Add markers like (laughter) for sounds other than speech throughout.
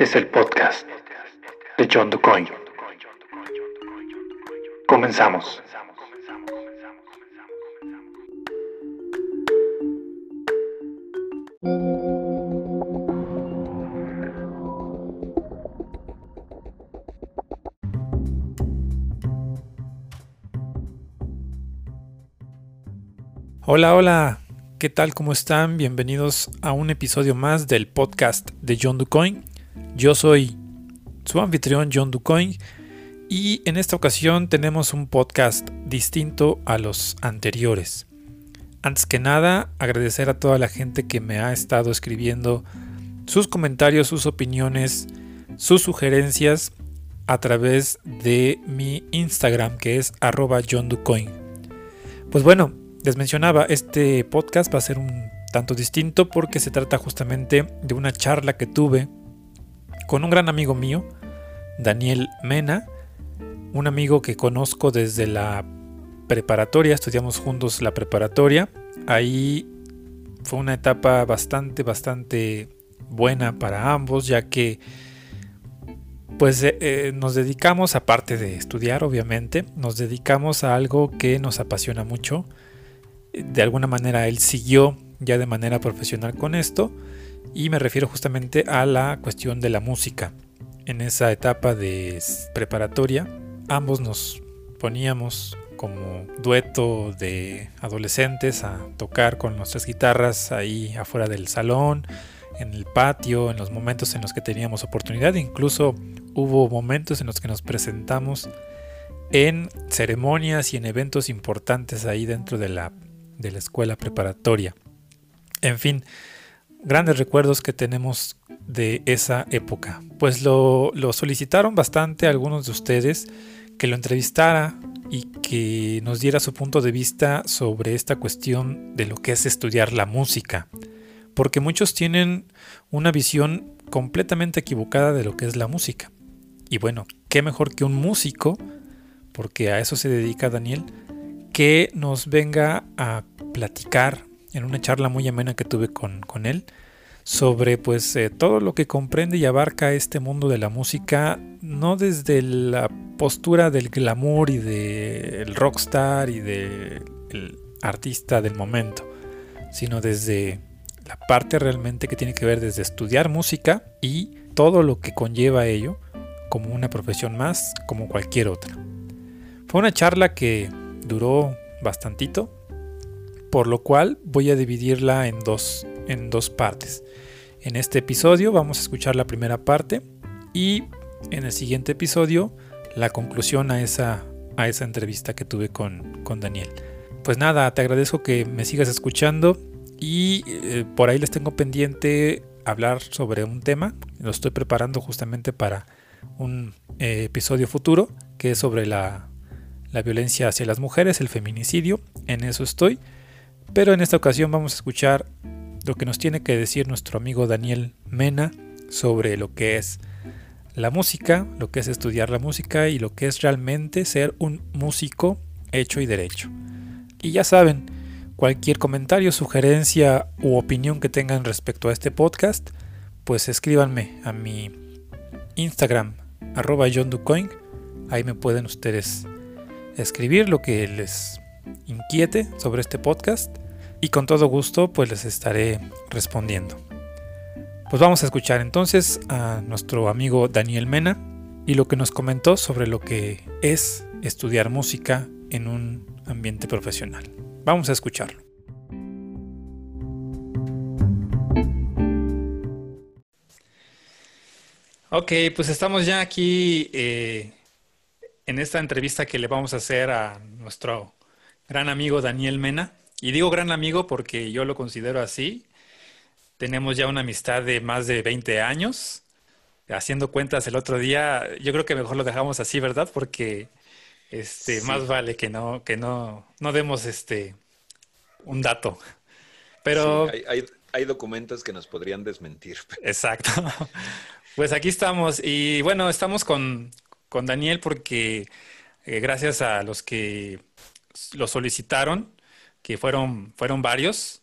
Este es el podcast de John DuCoin. Comenzamos. Hola, hola, ¿qué tal? ¿Cómo están? Bienvenidos a un episodio más del podcast de John DuCoin. Yo soy su anfitrión John DuCoin y en esta ocasión tenemos un podcast distinto a los anteriores. Antes que nada, agradecer a toda la gente que me ha estado escribiendo sus comentarios, sus opiniones, sus sugerencias a través de mi Instagram que es arroba John DuCoin. Pues bueno, les mencionaba, este podcast va a ser un tanto distinto porque se trata justamente de una charla que tuve con un gran amigo mío, Daniel Mena, un amigo que conozco desde la preparatoria, estudiamos juntos la preparatoria. Ahí fue una etapa bastante, bastante buena para ambos, ya que pues eh, eh, nos dedicamos, aparte de estudiar obviamente, nos dedicamos a algo que nos apasiona mucho, de alguna manera él siguió ya de manera profesional con esto y me refiero justamente a la cuestión de la música. En esa etapa de preparatoria ambos nos poníamos como dueto de adolescentes a tocar con nuestras guitarras ahí afuera del salón, en el patio, en los momentos en los que teníamos oportunidad. Incluso hubo momentos en los que nos presentamos en ceremonias y en eventos importantes ahí dentro de la de la escuela preparatoria. En fin, grandes recuerdos que tenemos de esa época. Pues lo, solicitaron bastante algunos de ustedes que lo entrevistara y que nos diera su punto de vista sobre esta cuestión de lo que es estudiar la música. Porque muchos tienen una visión completamente equivocada de lo que es la música. Y bueno, qué mejor que un músico, porque a eso se dedica Daniel, que nos venga a platicar en una charla muy amena que tuve con, él sobre pues eh, todo lo que comprende y abarca este mundo de la música no desde la postura del glamour y del rockstar y del artista del momento sino desde la parte realmente que tiene que ver desde estudiar música y todo lo que conlleva ello como una profesión más como cualquier otra. Fue una charla que duró bastantito, por lo cual voy a dividirla en dos, en dos partes. En este episodio vamos a escuchar la primera parte y en el siguiente episodio la conclusión a esa, a esa entrevista que tuve con, con Daniel. Pues nada, te agradezco que me sigas escuchando y eh, por ahí les tengo pendiente hablar sobre un tema. Lo estoy preparando justamente para un eh, episodio futuro que es sobre la la violencia hacia las mujeres, el feminicidio, en eso estoy. Pero en esta ocasión vamos a escuchar lo que nos tiene que decir nuestro amigo Daniel Mena sobre lo que es la música, lo que es estudiar la música y lo que es realmente ser un músico hecho y derecho. Y ya saben, cualquier comentario, sugerencia u opinión que tengan respecto a este podcast, pues escríbanme a mi Instagram, arroba John Ahí me pueden ustedes escribir lo que les inquiete sobre este podcast y con todo gusto pues les estaré respondiendo. Pues vamos a escuchar entonces a nuestro amigo Daniel Mena y lo que nos comentó sobre lo que es estudiar música en un ambiente profesional. Vamos a escucharlo. Ok, pues estamos ya aquí eh, en esta entrevista que le vamos a hacer a nuestro gran amigo Daniel Mena. Y digo gran amigo porque yo lo considero así. Tenemos ya una amistad de más de 20 años. Haciendo cuentas el otro día, yo creo que mejor lo dejamos así, ¿verdad? Porque este, más vale que no, que no, no demos este un dato. Pero hay, hay documentos que nos podrían desmentir. (laughs) Exacto. Pues aquí estamos. Y bueno, estamos con, con Daniel porque eh, gracias a los que lo solicitaron, que fueron, fueron varios,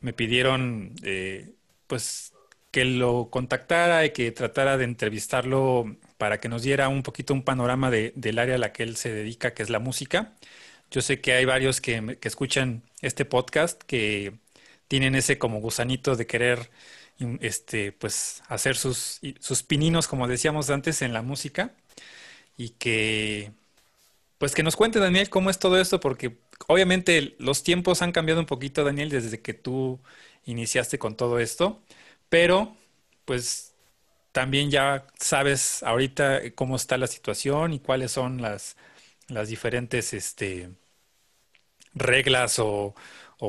me pidieron eh, pues que lo contactara y que tratara de entrevistarlo para que nos diera un poquito un panorama de, del área a la que él se dedica, que es la música. Yo sé que hay varios que, que escuchan este podcast que tienen ese como gusanito de querer este, pues, hacer sus, sus pininos, como decíamos antes, en la música y que, pues que nos cuente, Daniel, cómo es todo esto, porque obviamente los tiempos han cambiado un poquito, Daniel, desde que tú iniciaste con todo esto, pero pues también ya sabes ahorita cómo está la situación y cuáles son las, las diferentes este, reglas o,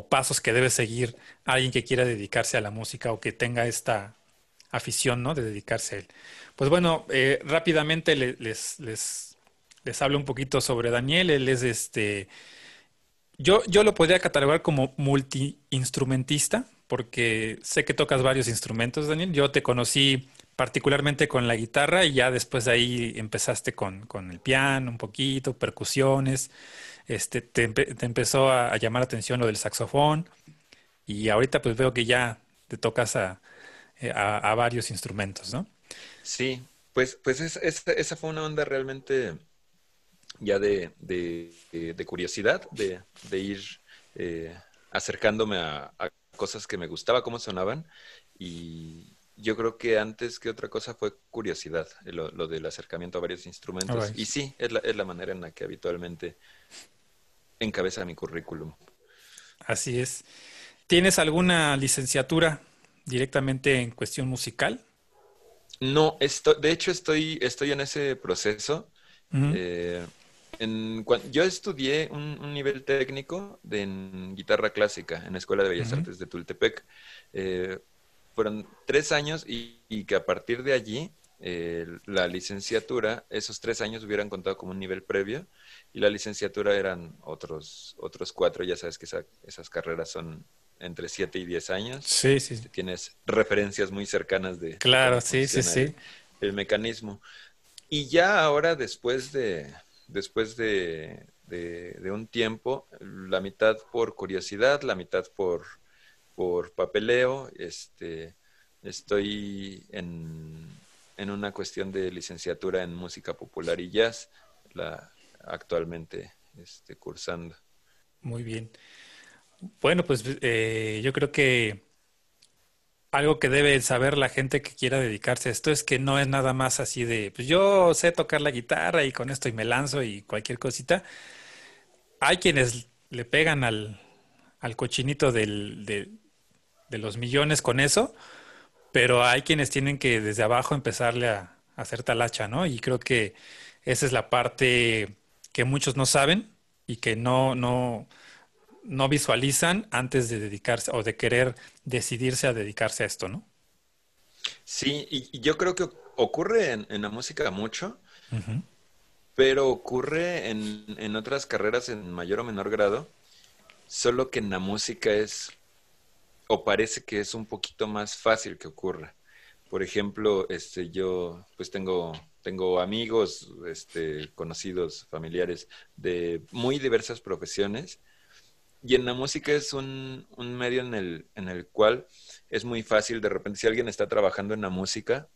pasos que debe seguir alguien que quiera dedicarse a la música o que tenga esta afición, ¿no? De dedicarse a él. Pues bueno, eh, rápidamente les hablo un poquito sobre Daniel. Él es este. Yo, yo lo podría catalogar como multiinstrumentista, porque sé que tocas varios instrumentos, Daniel. Yo te conocí particularmente con la guitarra y ya después de ahí empezaste con, con el piano un poquito, percusiones este, te, empezó a, llamar la atención lo del saxofón y ahorita pues veo que ya te tocas a, eh, varios instrumentos, ¿no? Sí, pues, pues esa fue una onda realmente ya de, curiosidad, de, ir eh, acercándome a, cosas que me gustaba, cómo sonaban y yo creo que antes que otra cosa fue curiosidad, lo, del acercamiento a varios instrumentos. Y sí, es la, es la manera en la que habitualmente encabeza mi currículum. Así es. ¿Tienes alguna licenciatura directamente en cuestión musical? No, esto, de hecho estoy, estoy en ese proceso. Eh, yo estudié un, nivel técnico de, en guitarra clásica en la Escuela de Bellas Artes de Tultepec. Eh, fueron tres años y, que a partir de allí eh, la licenciatura, esos tres años hubieran contado como un nivel previo y la licenciatura eran otros, otros cuatro. Ya sabes que esas carreras son entre siete y diez años. Sí, sí. Tienes referencias muy cercanas de... Claro, sí, sí, sí. El mecanismo. Y ya ahora, después de, después de, un tiempo, la mitad por curiosidad, la mitad por, papeleo, este, estoy en, en una cuestión de licenciatura en música popular y jazz. La, actualmente este, cursando. Muy bien. Bueno, pues eh, yo creo que algo que debe saber la gente que quiera dedicarse a esto es que no es nada más así de, pues yo sé tocar la guitarra y con esto y me lanzo y cualquier cosita. Hay quienes le pegan al, al cochinito del, de, los millones con eso, pero hay quienes tienen que desde abajo empezarle a, a hacer talacha, ¿no? Y creo que esa es la parte que muchos no saben y que no, no, no visualizan antes de dedicarse o de querer decidirse a dedicarse a esto, ¿no? Sí, y, yo creo que ocurre en, la música mucho, pero ocurre en, en, otras carreras en mayor o menor grado, solo que en la música es, o parece que es un poquito más fácil que ocurra. Por ejemplo, este, yo pues tengo tengo amigos, este, conocidos, familiares de muy diversas profesiones. Y en la música es un, medio en el, en el cual es muy fácil, de repente, si alguien está trabajando en la música,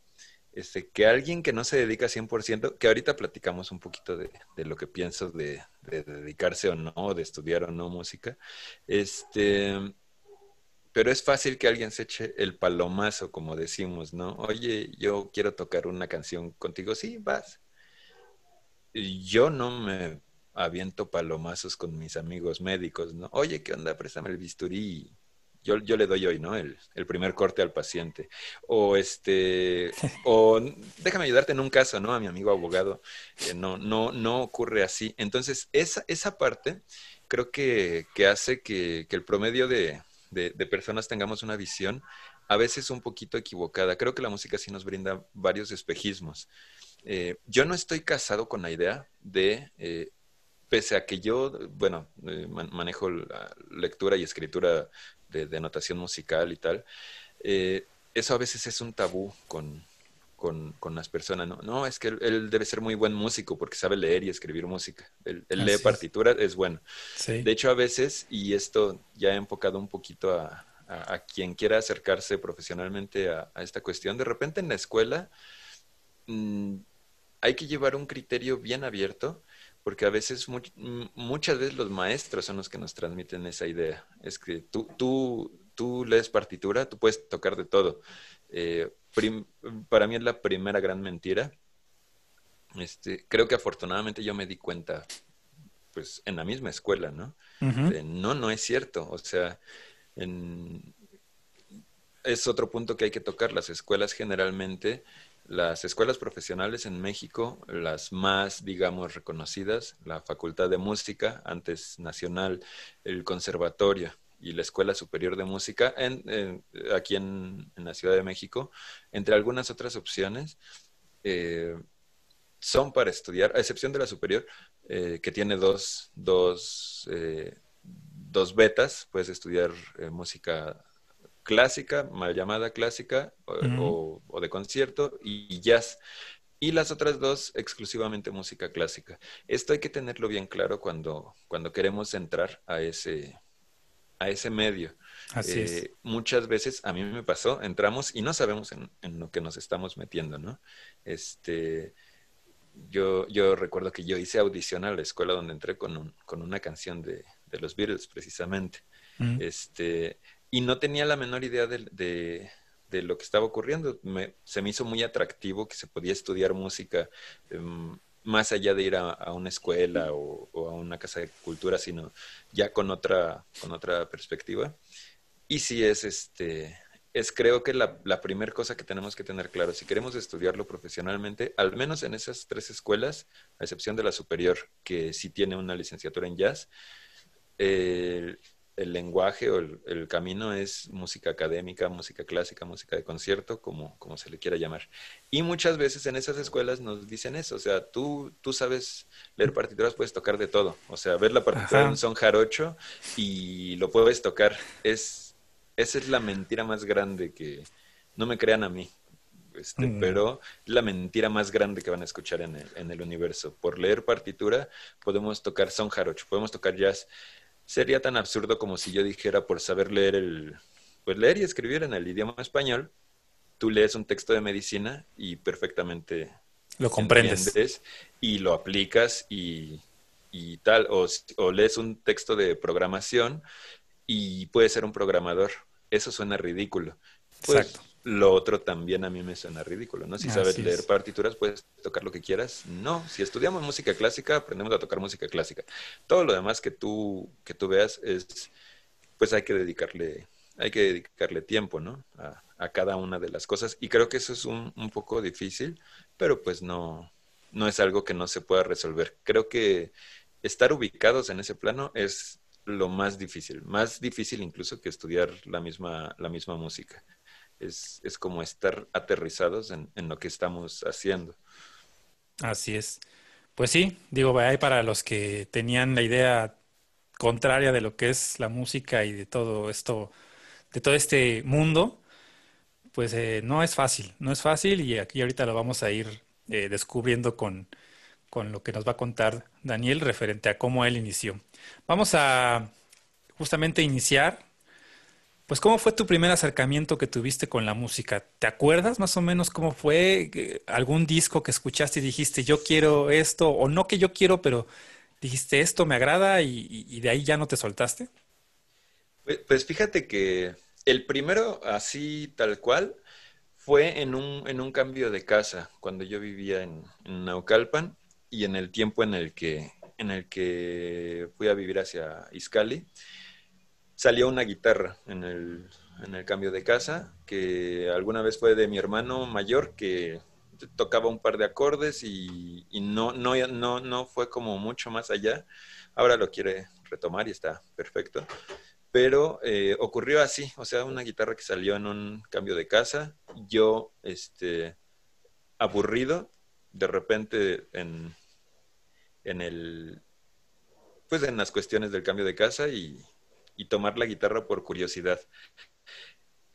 este, que alguien que no se dedica 100%, que ahorita platicamos un poquito de, lo que pienso de, de, dedicarse o no, de estudiar o no música, este, pero es fácil que alguien se eche el palomazo, como decimos, ¿no? Oye, yo quiero tocar una canción contigo, sí, vas. Yo no me aviento palomazos con mis amigos médicos, ¿no? Oye, ¿qué onda? Préstame el bisturí. Yo, yo le doy hoy, ¿no? El, el primer corte al paciente. O este, o déjame ayudarte en un caso, ¿no? A mi amigo abogado. no, no, no ocurre así. Entonces, esa, esa parte creo que, que hace que, que el promedio de, de, personas tengamos una visión a veces un poquito equivocada. Creo que la música sí nos brinda varios espejismos. Eh, yo no estoy casado con la idea de, eh, pese a que yo, bueno, eh, manejo la lectura y escritura de, notación musical y tal, eso a veces es un tabú con, con, las personas. No, no es que él, debe ser muy buen músico porque sabe leer y escribir música. Él, lee partituras, es bueno. De hecho, a veces, y esto ya he enfocado un poquito a, a, quien quiera acercarse profesionalmente a, esta cuestión, de repente en la escuela mm, hay que llevar un criterio bien abierto, porque a veces, muchas veces los maestros son los que nos transmiten esa idea. Es que tú, tú, tú lees partitura, tú puedes tocar de todo. Eh, para mí es la primera gran mentira. Este, creo que afortunadamente yo me di cuenta, pues, en la misma escuela, ¿no? no, no es cierto. O sea, es otro punto que hay que tocar. Las escuelas generalmente, las escuelas profesionales en México, las más, digamos, reconocidas, la Facultad de Música, antes nacional, el Conservatorio y la Escuela Superior de Música, en, aquí en, la Ciudad de México, entre algunas otras opciones, eh, son para estudiar, a excepción de la superior, eh, que tiene dos, dos eh, dos betas, puedes estudiar eh, música clásica, mal llamada clásica, o, de concierto, y jazz. Y las otras dos, exclusivamente música clásica. Esto hay que tenerlo bien claro cuando, cuando queremos entrar a ese, a ese medio. Así es. Eh, muchas veces, a mí me pasó, entramos y no sabemos en, en, lo que nos estamos metiendo, ¿no? Este, yo, yo recuerdo que yo hice audición a la escuela donde entré con, un, con una canción de, de los Beatles, precisamente. Mm. Este, y no tenía la menor idea de, de, lo que estaba ocurriendo. se me hizo muy atractivo que se podía estudiar música em, más allá de ir a, una escuela o, a una casa de cultura, sino ya con otra, con otra perspectiva. Y sí es este es creo que la, la primera cosa que tenemos que tener claro, si queremos estudiarlo profesionalmente, al menos en esas tres escuelas, a excepción de la superior, que sí tiene una licenciatura en jazz, el, lenguaje o el, camino es música académica, música clásica, música de concierto, como, como se le quiera llamar. Y muchas veces en esas escuelas nos dicen eso, o sea, tú, tú sabes leer partituras, puedes tocar de todo, o sea, ver la partitura en son jarocho y lo puedes tocar. Es, esa es la mentira más grande que, no me crean a mí, este, mm. pero la mentira más grande que van a escuchar en el, en el universo. Por leer partitura podemos tocar son jarocho, podemos tocar jazz sería tan absurdo como si yo dijera por saber leer el, pues leer y escribir en el idioma español, tú lees un texto de medicina y perfectamente lo comprendes y lo aplicas y, y tal, o, o, lees un texto de programación y puedes ser un programador. Eso suena ridículo. Pues, Exacto. Lo otro también a mí me suena ridículo, ¿no? Si sabes leer partituras, puedes tocar lo que quieras. No, si estudiamos música clásica, aprendemos a tocar música clásica. Todo lo demás que tú, que tú veas es, pues hay que dedicarle, hay que dedicarle tiempo, ¿no? A, cada una de las cosas. Y creo que eso es un, un poco difícil, pero pues no, no es algo que no se pueda resolver. Creo que estar ubicados en ese plano es lo más difícil, más difícil incluso que estudiar la misma, la misma música es, es como estar aterrizados en, en, lo que estamos haciendo. Así es. Pues sí, digo, hay para los que tenían la idea contraria de lo que es la música y de todo esto, de todo este mundo, pues eh, no es fácil, no es fácil y aquí ahorita lo vamos a ir eh, descubriendo con, con lo que nos va a contar Daniel referente a cómo él inició. Vamos a justamente iniciar pues, ¿cómo fue tu primer acercamiento que tuviste con la música? ¿Te acuerdas más o menos cómo fue? ¿Algún disco que escuchaste y dijiste, yo quiero esto? O no que yo quiero, pero dijiste, esto me agrada y, de ahí ya no te soltaste? Pues, pues, fíjate que el primero, así tal cual, fue en un, en un cambio de casa, cuando yo vivía en, en Naucalpan y en el tiempo en el que, en el que fui a vivir hacia Izcali salió una guitarra en el, en el cambio de casa, que alguna vez fue de mi hermano mayor, que tocaba un par de acordes y, no, no, no, no fue como mucho más allá. Ahora lo quiere retomar y está perfecto. Pero eh, ocurrió así, o sea, una guitarra que salió en un cambio de casa, yo, este, aburrido, de repente en, en el, pues en las cuestiones del cambio de casa y, y tomar la guitarra por curiosidad.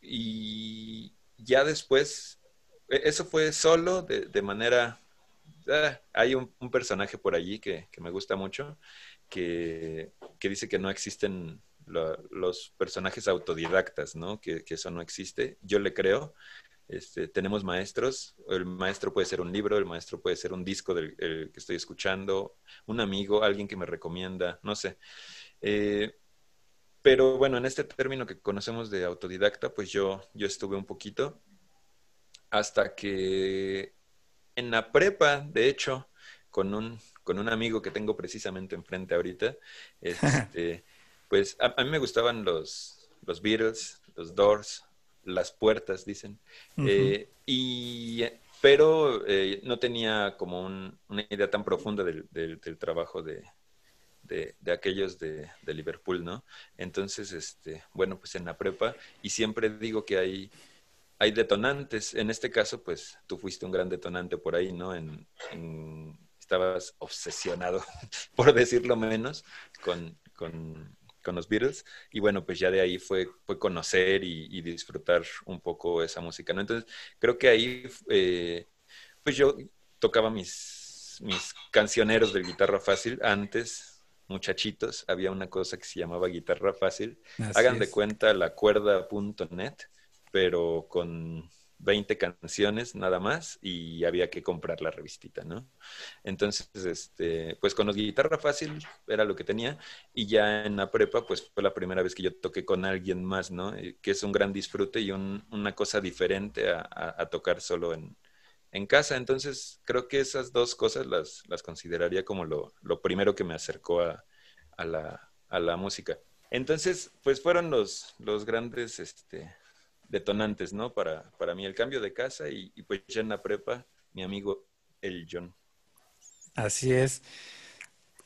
Y ya después, e, eso fue solo, de, manera... Ah, hay un, personaje por allí que, me gusta mucho, que, dice que no existen los personajes autodidactas, ¿no? Que, que, eso no existe. Yo le creo. Este, tenemos maestros, el maestro puede ser un libro, el maestro puede ser un disco del que estoy escuchando, un amigo, alguien que me recomienda, no sé. Eh, pero bueno, en este término que conocemos de autodidacta, pues yo, yo estuve un poquito hasta que en la prepa, de hecho, con un, con un amigo que tengo precisamente enfrente ahorita, (laughs) este, pues a, mí me gustaban los, los Beatles, los Doors, las puertas, dicen. Eh, y, pero eh, no tenía como una idea tan profunda del, del, trabajo de, de, aquellos de, Liverpool, ¿no? Entonces, este, bueno, pues en la prepa, y siempre digo que hay, hay detonantes. En este caso, pues tú fuiste un gran detonante por ahí, ¿no? En, estabas obsesionado, (laughs) por decirlo menos, con, con con los Beatles. Y bueno, pues ya de ahí fue, fue conocer y, disfrutar un poco esa música, ¿no? Entonces, creo que ahí, eh, pues yo tocaba mis, mis cancioneros de guitarra fácil antes, muchachitos, había una cosa que se llamaba guitarra fácil. Hagan de cuenta la cuerda.net, pero con 20 canciones nada más y había que comprar la revistita, ¿no? Entonces, este, pues con los guitarra fácil era lo que tenía y ya en la prepa, pues fue la primera vez que yo toqué con alguien más, ¿no? Que es un gran disfrute y una cosa diferente a, tocar solo en, casa. Entonces, creo que esas dos cosas las, las consideraría como lo, primero que me acercó a, la, a la música. Entonces, pues fueron los, los grandes, este, detonantes, ¿no? Para, para mí el cambio de casa y, pues ya en la prepa, mi amigo el John. Así es.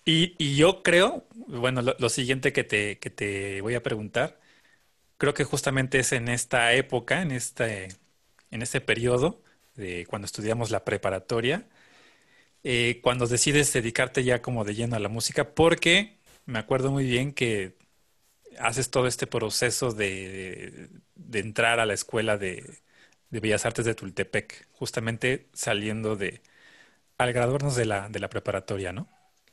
Y, yo creo, bueno, lo, siguiente que te, que te voy a preguntar, creo que justamente es en esta época, en este, en este periodo de cuando estudiamos la preparatoria, eh, cuando decides dedicarte ya como de lleno a la música, porque me acuerdo muy bien que haces todo este proceso de, entrar a la escuela de, Bellas Artes de Tultepec, justamente saliendo de, al graduarnos de la, de la preparatoria, ¿no?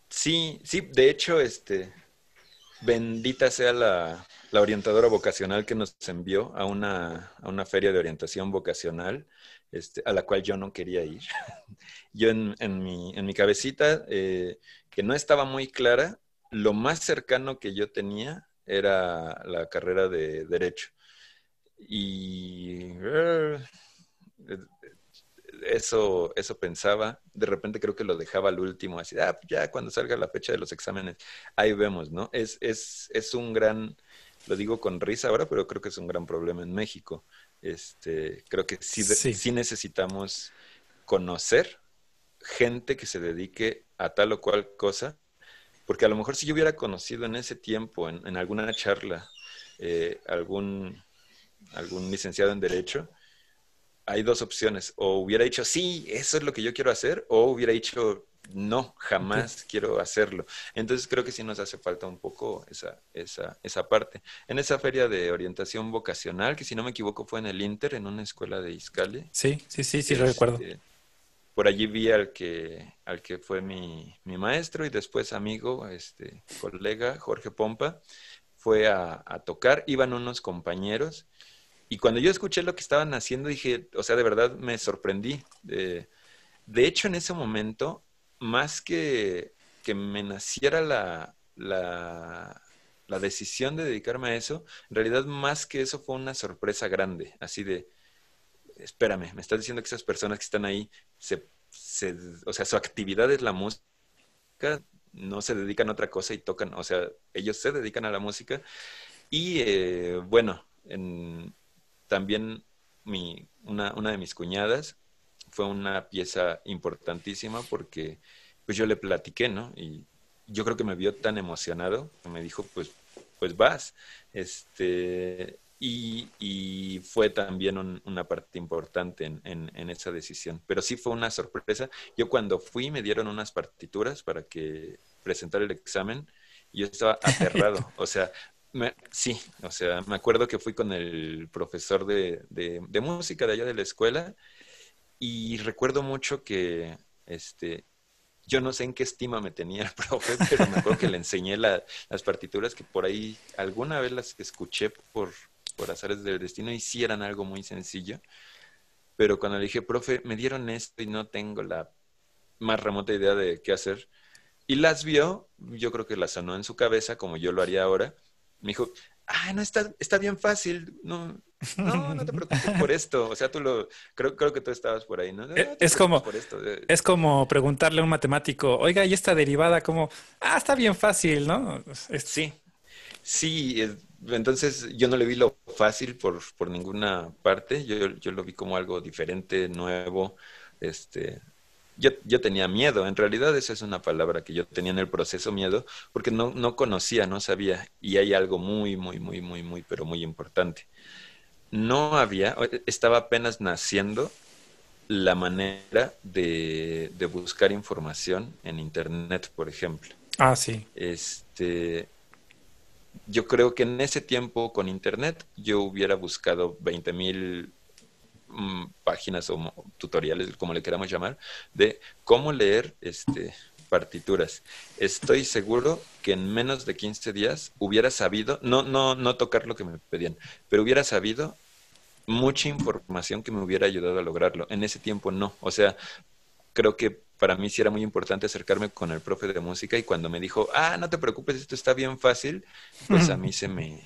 Sí, sí, de hecho, este, bendita sea la, orientadora vocacional que nos envió a una, a una feria de orientación vocacional, este, a la cual yo no quería ir. (laughs) yo en, mi, en mi cabecita, eh, que no estaba muy clara, lo más cercano que yo tenía era la carrera de Derecho. Y eh, eso, eso pensaba. De repente creo que lo dejaba al último, así, ah, ya cuando salga la fecha de los exámenes, ahí vemos, ¿no? Es, es, es un gran, lo digo con risa ahora, pero creo que es un gran problema en México. Este, creo que sí, sí necesitamos conocer gente que se dedique a tal o cual cosa porque a lo mejor si yo hubiera conocido en ese tiempo, en, alguna charla, eh, algún, algún licenciado en Derecho, hay dos opciones. O hubiera dicho, sí, eso es lo que yo quiero hacer, o hubiera dicho, no, jamás quiero hacerlo. Entonces creo que sí nos hace falta un poco esa, esa, esa parte. En esa feria de orientación vocacional, que si no me equivoco fue en el Inter, en una escuela de Iscali. Sí, sí, sí, sí, lo recuerdo. Este, por allí vi al que, al que fue mi, maestro y después amigo, este, colega, Jorge Pompa, fue a, tocar, iban unos compañeros y cuando yo escuché lo que estaban haciendo dije, o sea, de verdad me sorprendí. de hecho, en ese momento, más que, que me naciera la, la, la decisión de dedicarme a eso, en realidad más que eso fue una sorpresa grande, así de, espérame, me estás diciendo que esas personas que están ahí, se, o sea, su actividad es la música, no se dedican a otra cosa y tocan, o sea, ellos se dedican a la música. Y eh, bueno, también mi, una, una de mis cuñadas fue una pieza importantísima porque pues yo le platiqué, ¿no? Y yo creo que me vio tan emocionado que me dijo, pues, pues vas. Este, y, fue también una parte importante en, esa decisión. Pero sí fue una sorpresa. Yo cuando fui me dieron unas partituras para que presentar el examen y yo estaba aterrado. (laughs) o sea, sí, o sea, me acuerdo que fui con el profesor de, de, música de allá de la escuela y recuerdo mucho que este, yo no sé en qué estima me tenía el (laughs) profe, pero me acuerdo que le enseñé las partituras que por ahí alguna vez las escuché por, por azares del destino y sí eran algo muy sencillo. Pero cuando le dije, profe, me dieron esto y no tengo la más remota idea de qué hacer. Y las vio, yo creo que las sonó en su cabeza, como yo lo haría ahora. Me dijo, ah, no, está, está bien fácil, no, (laughs) no, no te preocupes por esto. O sea, tú lo, creo, creo que tú estabas por ahí, ¿no? Eh, es como, es como preguntarle a un matemático, oiga, ¿y esta derivada como, ah, está bien fácil, ¿no? Sí, sí, entonces yo no le vi lo fácil por, por ninguna parte, yo, yo lo vi como algo diferente, nuevo, este, yo, yo, tenía miedo, en realidad esa es una palabra que yo tenía en el proceso miedo, porque no, no conocía, no sabía, y hay algo muy, muy, muy, muy, muy, pero muy importante. No había, estaba apenas naciendo la manera de, de buscar información en Internet, por ejemplo. Ah, sí. Este, yo creo que en ese tiempo con Internet yo hubiera buscado 20 mil Mm, páginas o tutoriales, como le queramos llamar, de cómo leer este, partituras. Estoy seguro que en menos de 15 días hubiera sabido, no, no, no tocar lo que me pedían, pero hubiera sabido mucha información que me hubiera ayudado a lograrlo. En ese tiempo no. O sea, creo que para mí sí era muy importante acercarme con el profe de música y cuando me dijo, ah, no te preocupes, esto está bien fácil, pues a mí se me,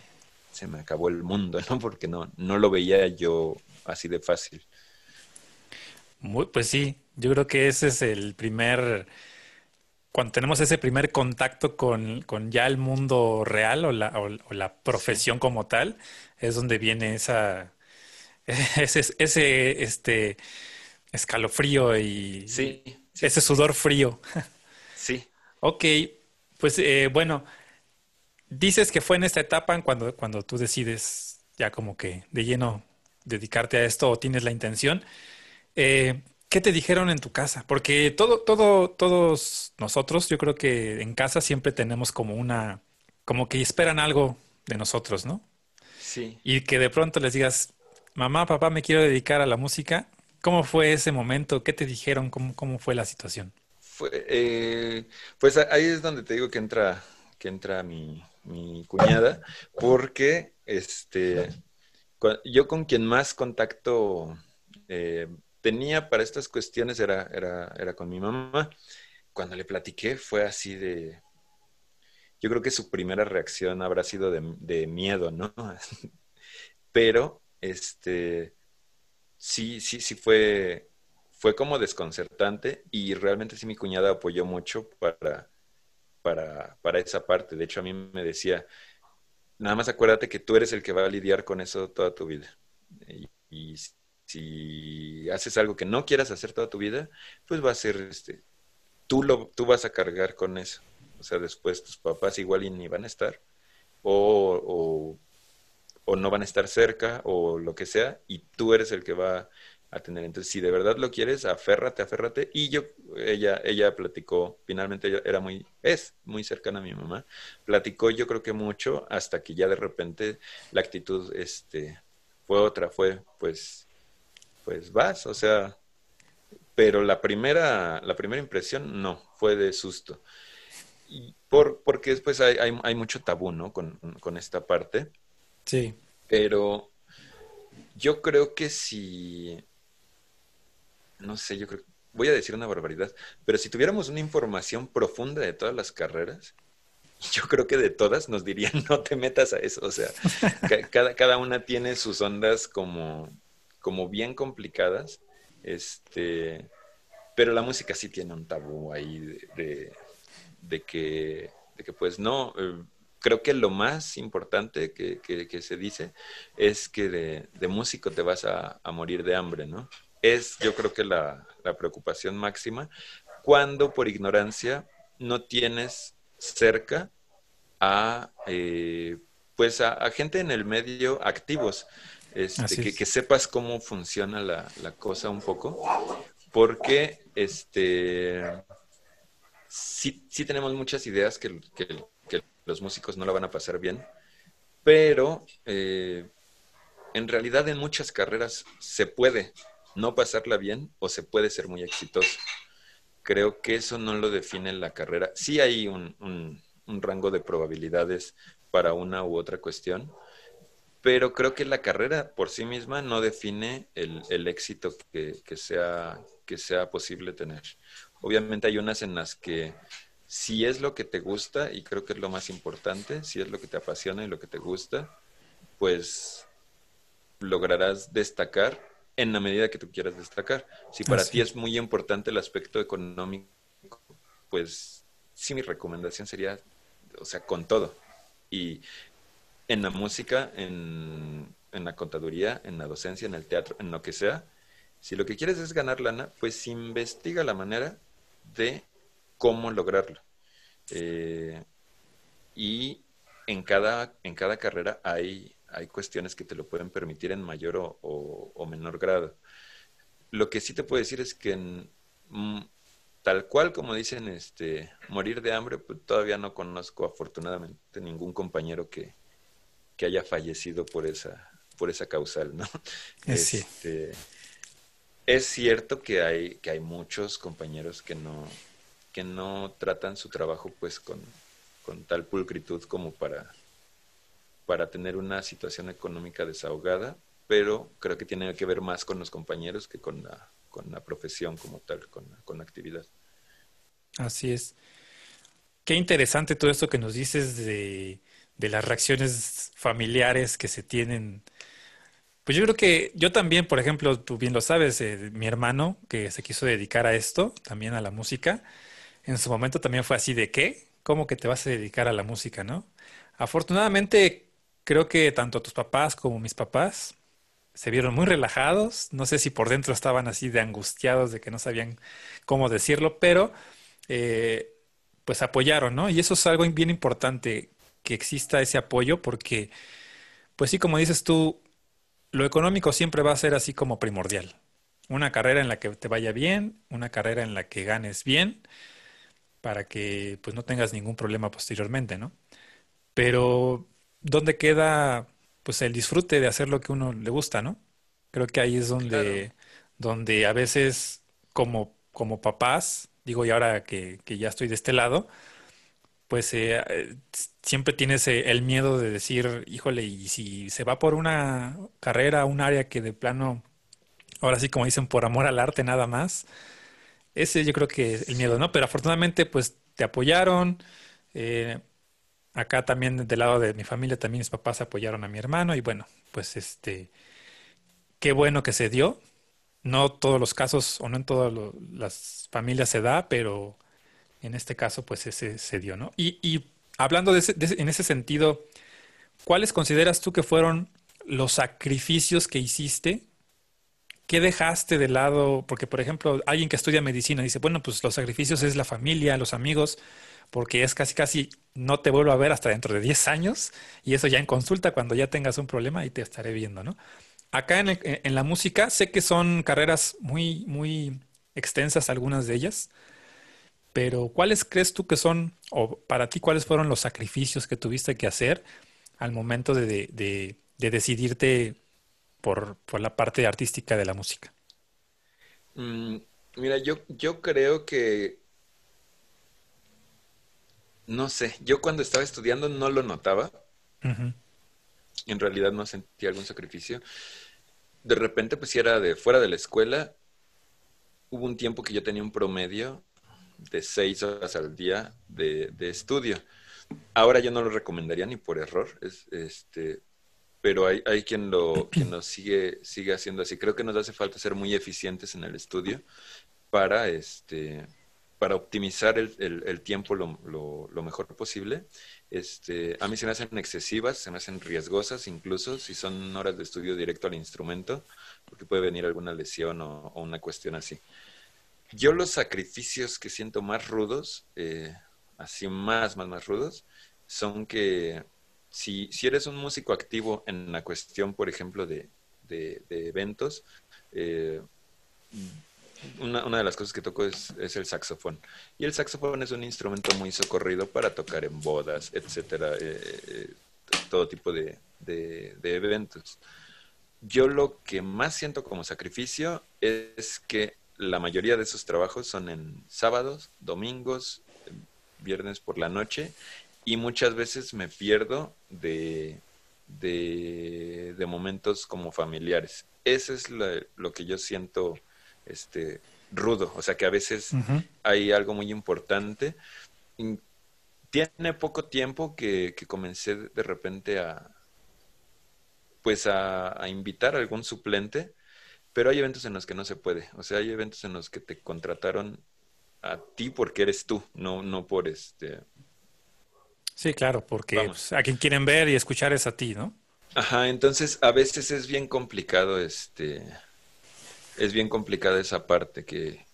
se me acabó el mundo, ¿no? Porque no, no lo veía yo así de fácil. Muy, pues sí, yo creo que ese es el primer, cuando tenemos ese primer contacto con, ya el mundo real o la, o, la profesión como tal, es donde viene esa, (laughs) ese, ese este, escalofrío y sí, ese sudor frío. Sí. (laughs) ok, pues eh, bueno, dices que fue en esta etapa cuando, cuando tú decides ya como que de lleno dedicarte a esto o tienes la intención. Eh, ¿Qué te dijeron en tu casa? Porque todo, todo, todos nosotros, yo creo que en casa siempre tenemos como una, como que esperan algo de nosotros, ¿no? Sí. Y que de pronto les digas, mamá, papá, me quiero dedicar a la música. ¿Cómo fue ese momento? ¿Qué te dijeron? ¿Cómo, cómo fue la situación? Fue, eh, pues ahí es donde te digo que entra, que entra mi, mi cuñada, porque este yo con quien más contacto eh, tenía para estas cuestiones era, era, era con mi mamá. Cuando le platiqué fue así de... Yo creo que su primera reacción habrá sido de, miedo, ¿no? (laughs) Pero, este, sí, sí, sí fue, fue como desconcertante y realmente sí mi cuñada apoyó mucho para, para, para esa parte. De hecho, a mí me decía, nada más acuérdate que tú eres el que va a lidiar con eso toda tu vida. Y, si haces algo que no quieras hacer toda tu vida, pues va a ser, este, tú, lo, tú vas a cargar con eso. O sea, después tus papás igual ni van a estar, o, o, o no van a estar cerca, o lo que sea, y tú eres el que va a tener. Entonces, si de verdad lo quieres, aférrate, aférrate. Y yo, ella, ella platicó, finalmente ella era muy, es muy cercana a mi mamá, platicó yo creo que mucho hasta que ya de repente la actitud, este, fue otra, fue, pues, pues vas, o sea, pero la primera, la primera impresión no, fue de susto. Y por, porque después hay, hay, hay mucho tabú, ¿no? Con, con esta parte. Sí. Pero yo creo que si no sé, yo creo, voy a decir una barbaridad, pero si tuviéramos una información profunda de todas las carreras, (laughs) yo creo que de todas nos dirían (laughs) no te metas a eso. O sea, cada, cada una tiene sus ondas como, como bien complicadas. Este, pero la música sí tiene un tabú ahí de, de, que, de que, pues no. Eh, creo que lo más importante que, que, se dice es que de, músico te vas a, morir de hambre, ¿no? es yo creo que la, preocupación máxima cuando por ignorancia no tienes cerca a eh, pues a, gente en el medio activos este, que, sepas cómo funciona la, cosa un poco porque este sí, sí tenemos muchas ideas que, los músicos no la van a pasar bien pero eh, en realidad en muchas carreras se puede no pasarla bien o se puede ser muy exitoso. creo que eso no lo define la carrera. Sí hay un, un rango de probabilidades para una u otra cuestión, pero creo que la carrera por sí misma no define el, el éxito que, que, sea, que sea posible tener. Obviamente hay unas en las que si es lo que te gusta, y creo que es lo más importante, si es lo que te apasiona y lo que te gusta, pues lograrás destacar en la medida que tú quieras destacar. Si para ti es muy importante el aspecto económico, pues sí mi recomendación sería, o sea, con todo. Y en la música, en, la contaduría, en la docencia, en el teatro, en lo que sea, si lo que quieres es ganar lana, pues investiga la manera de cómo lograrlo. Eh, y en cada, en cada carrera hay, hay cuestiones que te lo pueden permitir en mayor o, menor grado. Lo que sí te puedo decir es que mm, tal cual como dicen, este, morir de hambre, pues todavía no conozco afortunadamente ningún compañero que, que haya fallecido por esa, por esa causal, ¿no? Es, este, es cierto que hay, que hay muchos compañeros que no, que no tratan su trabajo pues con, con tal pulcritud como para, para tener una situación económica desahogada, pero creo que tiene que ver más con los compañeros que con la, con la profesión como tal, con, con la actividad. Así es. Qué interesante todo esto que nos dices de de las reacciones familiares que se tienen. Pues yo creo que yo también, por ejemplo, tú bien lo sabes, eh, mi hermano que se quiso dedicar a esto, también a la música, en su momento también fue así de qué, ¿cómo que te vas a dedicar a la música, no? Afortunadamente, creo que tanto tus papás como mis papás se vieron muy relajados, no sé si por dentro estaban así de angustiados de que no sabían cómo decirlo, pero eh, pues apoyaron, ¿no? Y eso es algo bien importante que exista ese apoyo porque, pues sí, como dices tú, lo económico siempre va a ser así como primordial. Una carrera en la que te vaya bien, una carrera en la que ganes bien, para que pues no tengas ningún problema posteriormente, ¿no? Pero, ¿dónde queda pues el disfrute de hacer lo que uno le gusta, ¿no? Creo que ahí es donde, donde a veces como, como papás, digo, y ahora que, que ya estoy de este lado, pues eh, siempre tienes eh, el miedo de decir, híjole, y si se va por una carrera, un área que de plano, ahora sí como dicen, por amor al arte nada más, ese yo creo que es el miedo, ¿no? Pero afortunadamente pues te apoyaron, eh, acá también del lado de mi familia también mis papás apoyaron a mi hermano y bueno, pues este, qué bueno que se dio. No todos los casos o no en todas las familias se da, pero en este caso, pues ese se dio, ¿no? Y, hablando de, en ese sentido, ¿cuáles consideras tú que fueron los sacrificios que hiciste? ¿Qué dejaste de lado? Porque, por ejemplo, alguien que estudia medicina dice, bueno, pues los sacrificios es la familia, los amigos, porque es casi, casi no te vuelvo a ver hasta dentro de 10 años y eso ya en consulta, cuando ya tengas un problema, y te estaré viendo, ¿no? Acá en, en la música sé que son carreras muy, muy extensas algunas de ellas, pero ¿cuáles crees tú que son, o para ti, cuáles fueron los sacrificios que tuviste que hacer al momento de, decidirte por, la parte artística de la música? Mm, mira, yo, yo creo que, no sé, yo cuando estaba estudiando no lo notaba. En realidad no sentía algún sacrificio. De repente, pues si era de fuera de la escuela, hubo un tiempo que yo tenía un promedio de seis horas al día de, estudio. Ahora yo no lo recomendaría ni por error, es, este, pero hay, hay quien lo, (clears throat) quien lo sigue, sigue haciendo así. Creo que nos hace falta ser muy eficientes en el estudio para, este, para optimizar el, el, tiempo lo, lo, mejor posible. Este, a mí se me hacen excesivas, se me hacen riesgosas, incluso si son horas de estudio directo al instrumento, porque puede venir alguna lesión o una cuestión así. Yo los sacrificios que siento más rudos, eh, así más, más, más rudos, son que si, si, eres un músico activo en la cuestión, por ejemplo, de, de, eventos, eh, una, una, de las cosas que toco es, es, el saxofón. Y el saxofón es un instrumento muy socorrido para tocar en bodas, etcétera, eh, todo tipo de, de, eventos. Yo lo que más siento como sacrificio es que la mayoría de esos trabajos son en sábados, domingos, viernes por la noche y muchas veces me pierdo de, de, momentos como familiares. Eso es lo, que yo siento este, rudo, o sea que a veces hay algo muy importante. Tiene poco tiempo que, que comencé de repente a, pues a, invitar a algún suplente, pero hay eventos en los que no se puede. O sea, hay eventos en los que te contrataron a ti porque eres tú, no, no por este. Sí, claro, porque pues, a quien quieren ver y escuchar es a ti, ¿no? Ajá, entonces a veces es bien complicado, este, es bien complicada esa parte que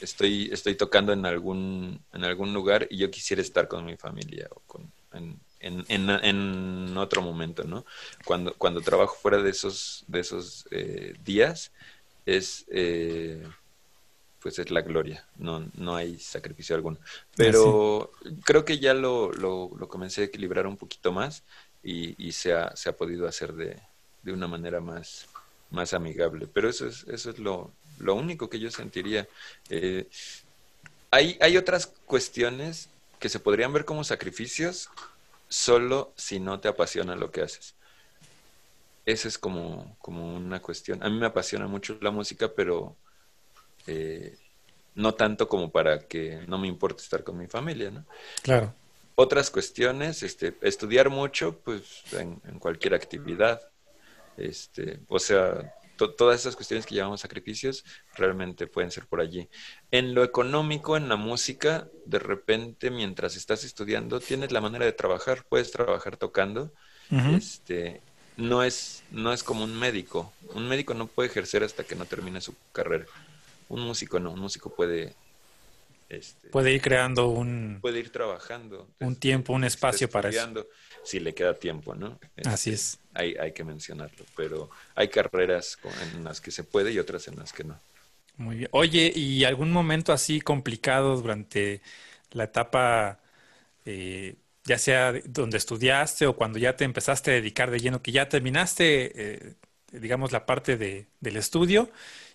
estoy, estoy tocando en algún, en algún lugar y yo quisiera estar con mi familia o con, en, en, en, otro momento, ¿no? Cuando, cuando trabajo fuera de esos, de esos eh, días, es, eh, pues es la gloria, no, no hay sacrificio alguno. Pero creo que ya lo, lo, lo, comencé a equilibrar un poquito más y, y se, ha, se ha podido hacer de, de una manera más, más amigable. Pero eso es, eso es lo, lo único que yo sentiría. Eh, hay, hay otras cuestiones que se podrían ver como sacrificios solo si no te apasiona lo que haces. Esa es como, como una cuestión. A mí me apasiona mucho la música, pero eh, no tanto como para que no me importe estar con mi familia, ¿no? Claro. Otras cuestiones, este, estudiar mucho, pues en, en cualquier actividad. Este, o sea, todas esas cuestiones que llamamos sacrificios realmente pueden ser por allí. En lo económico, en la música, de repente mientras estás estudiando tienes la manera de trabajar, puedes trabajar tocando. Este, no es no es como un médico. Un médico no puede ejercer hasta que no termine su carrera. Un músico no, un músico puede este, puede ir creando un puede ir trabajando un tiempo, un espacio para eso si le queda tiempo, ¿no? Así este, es. Hay, hay que mencionarlo, pero hay carreras en las que se puede y otras en las que no. Muy bien. Oye, ¿y algún momento así complicado durante la etapa, eh, ya sea donde estudiaste o cuando ya te empezaste a dedicar de lleno, que ya terminaste, eh, digamos, la parte de, del estudio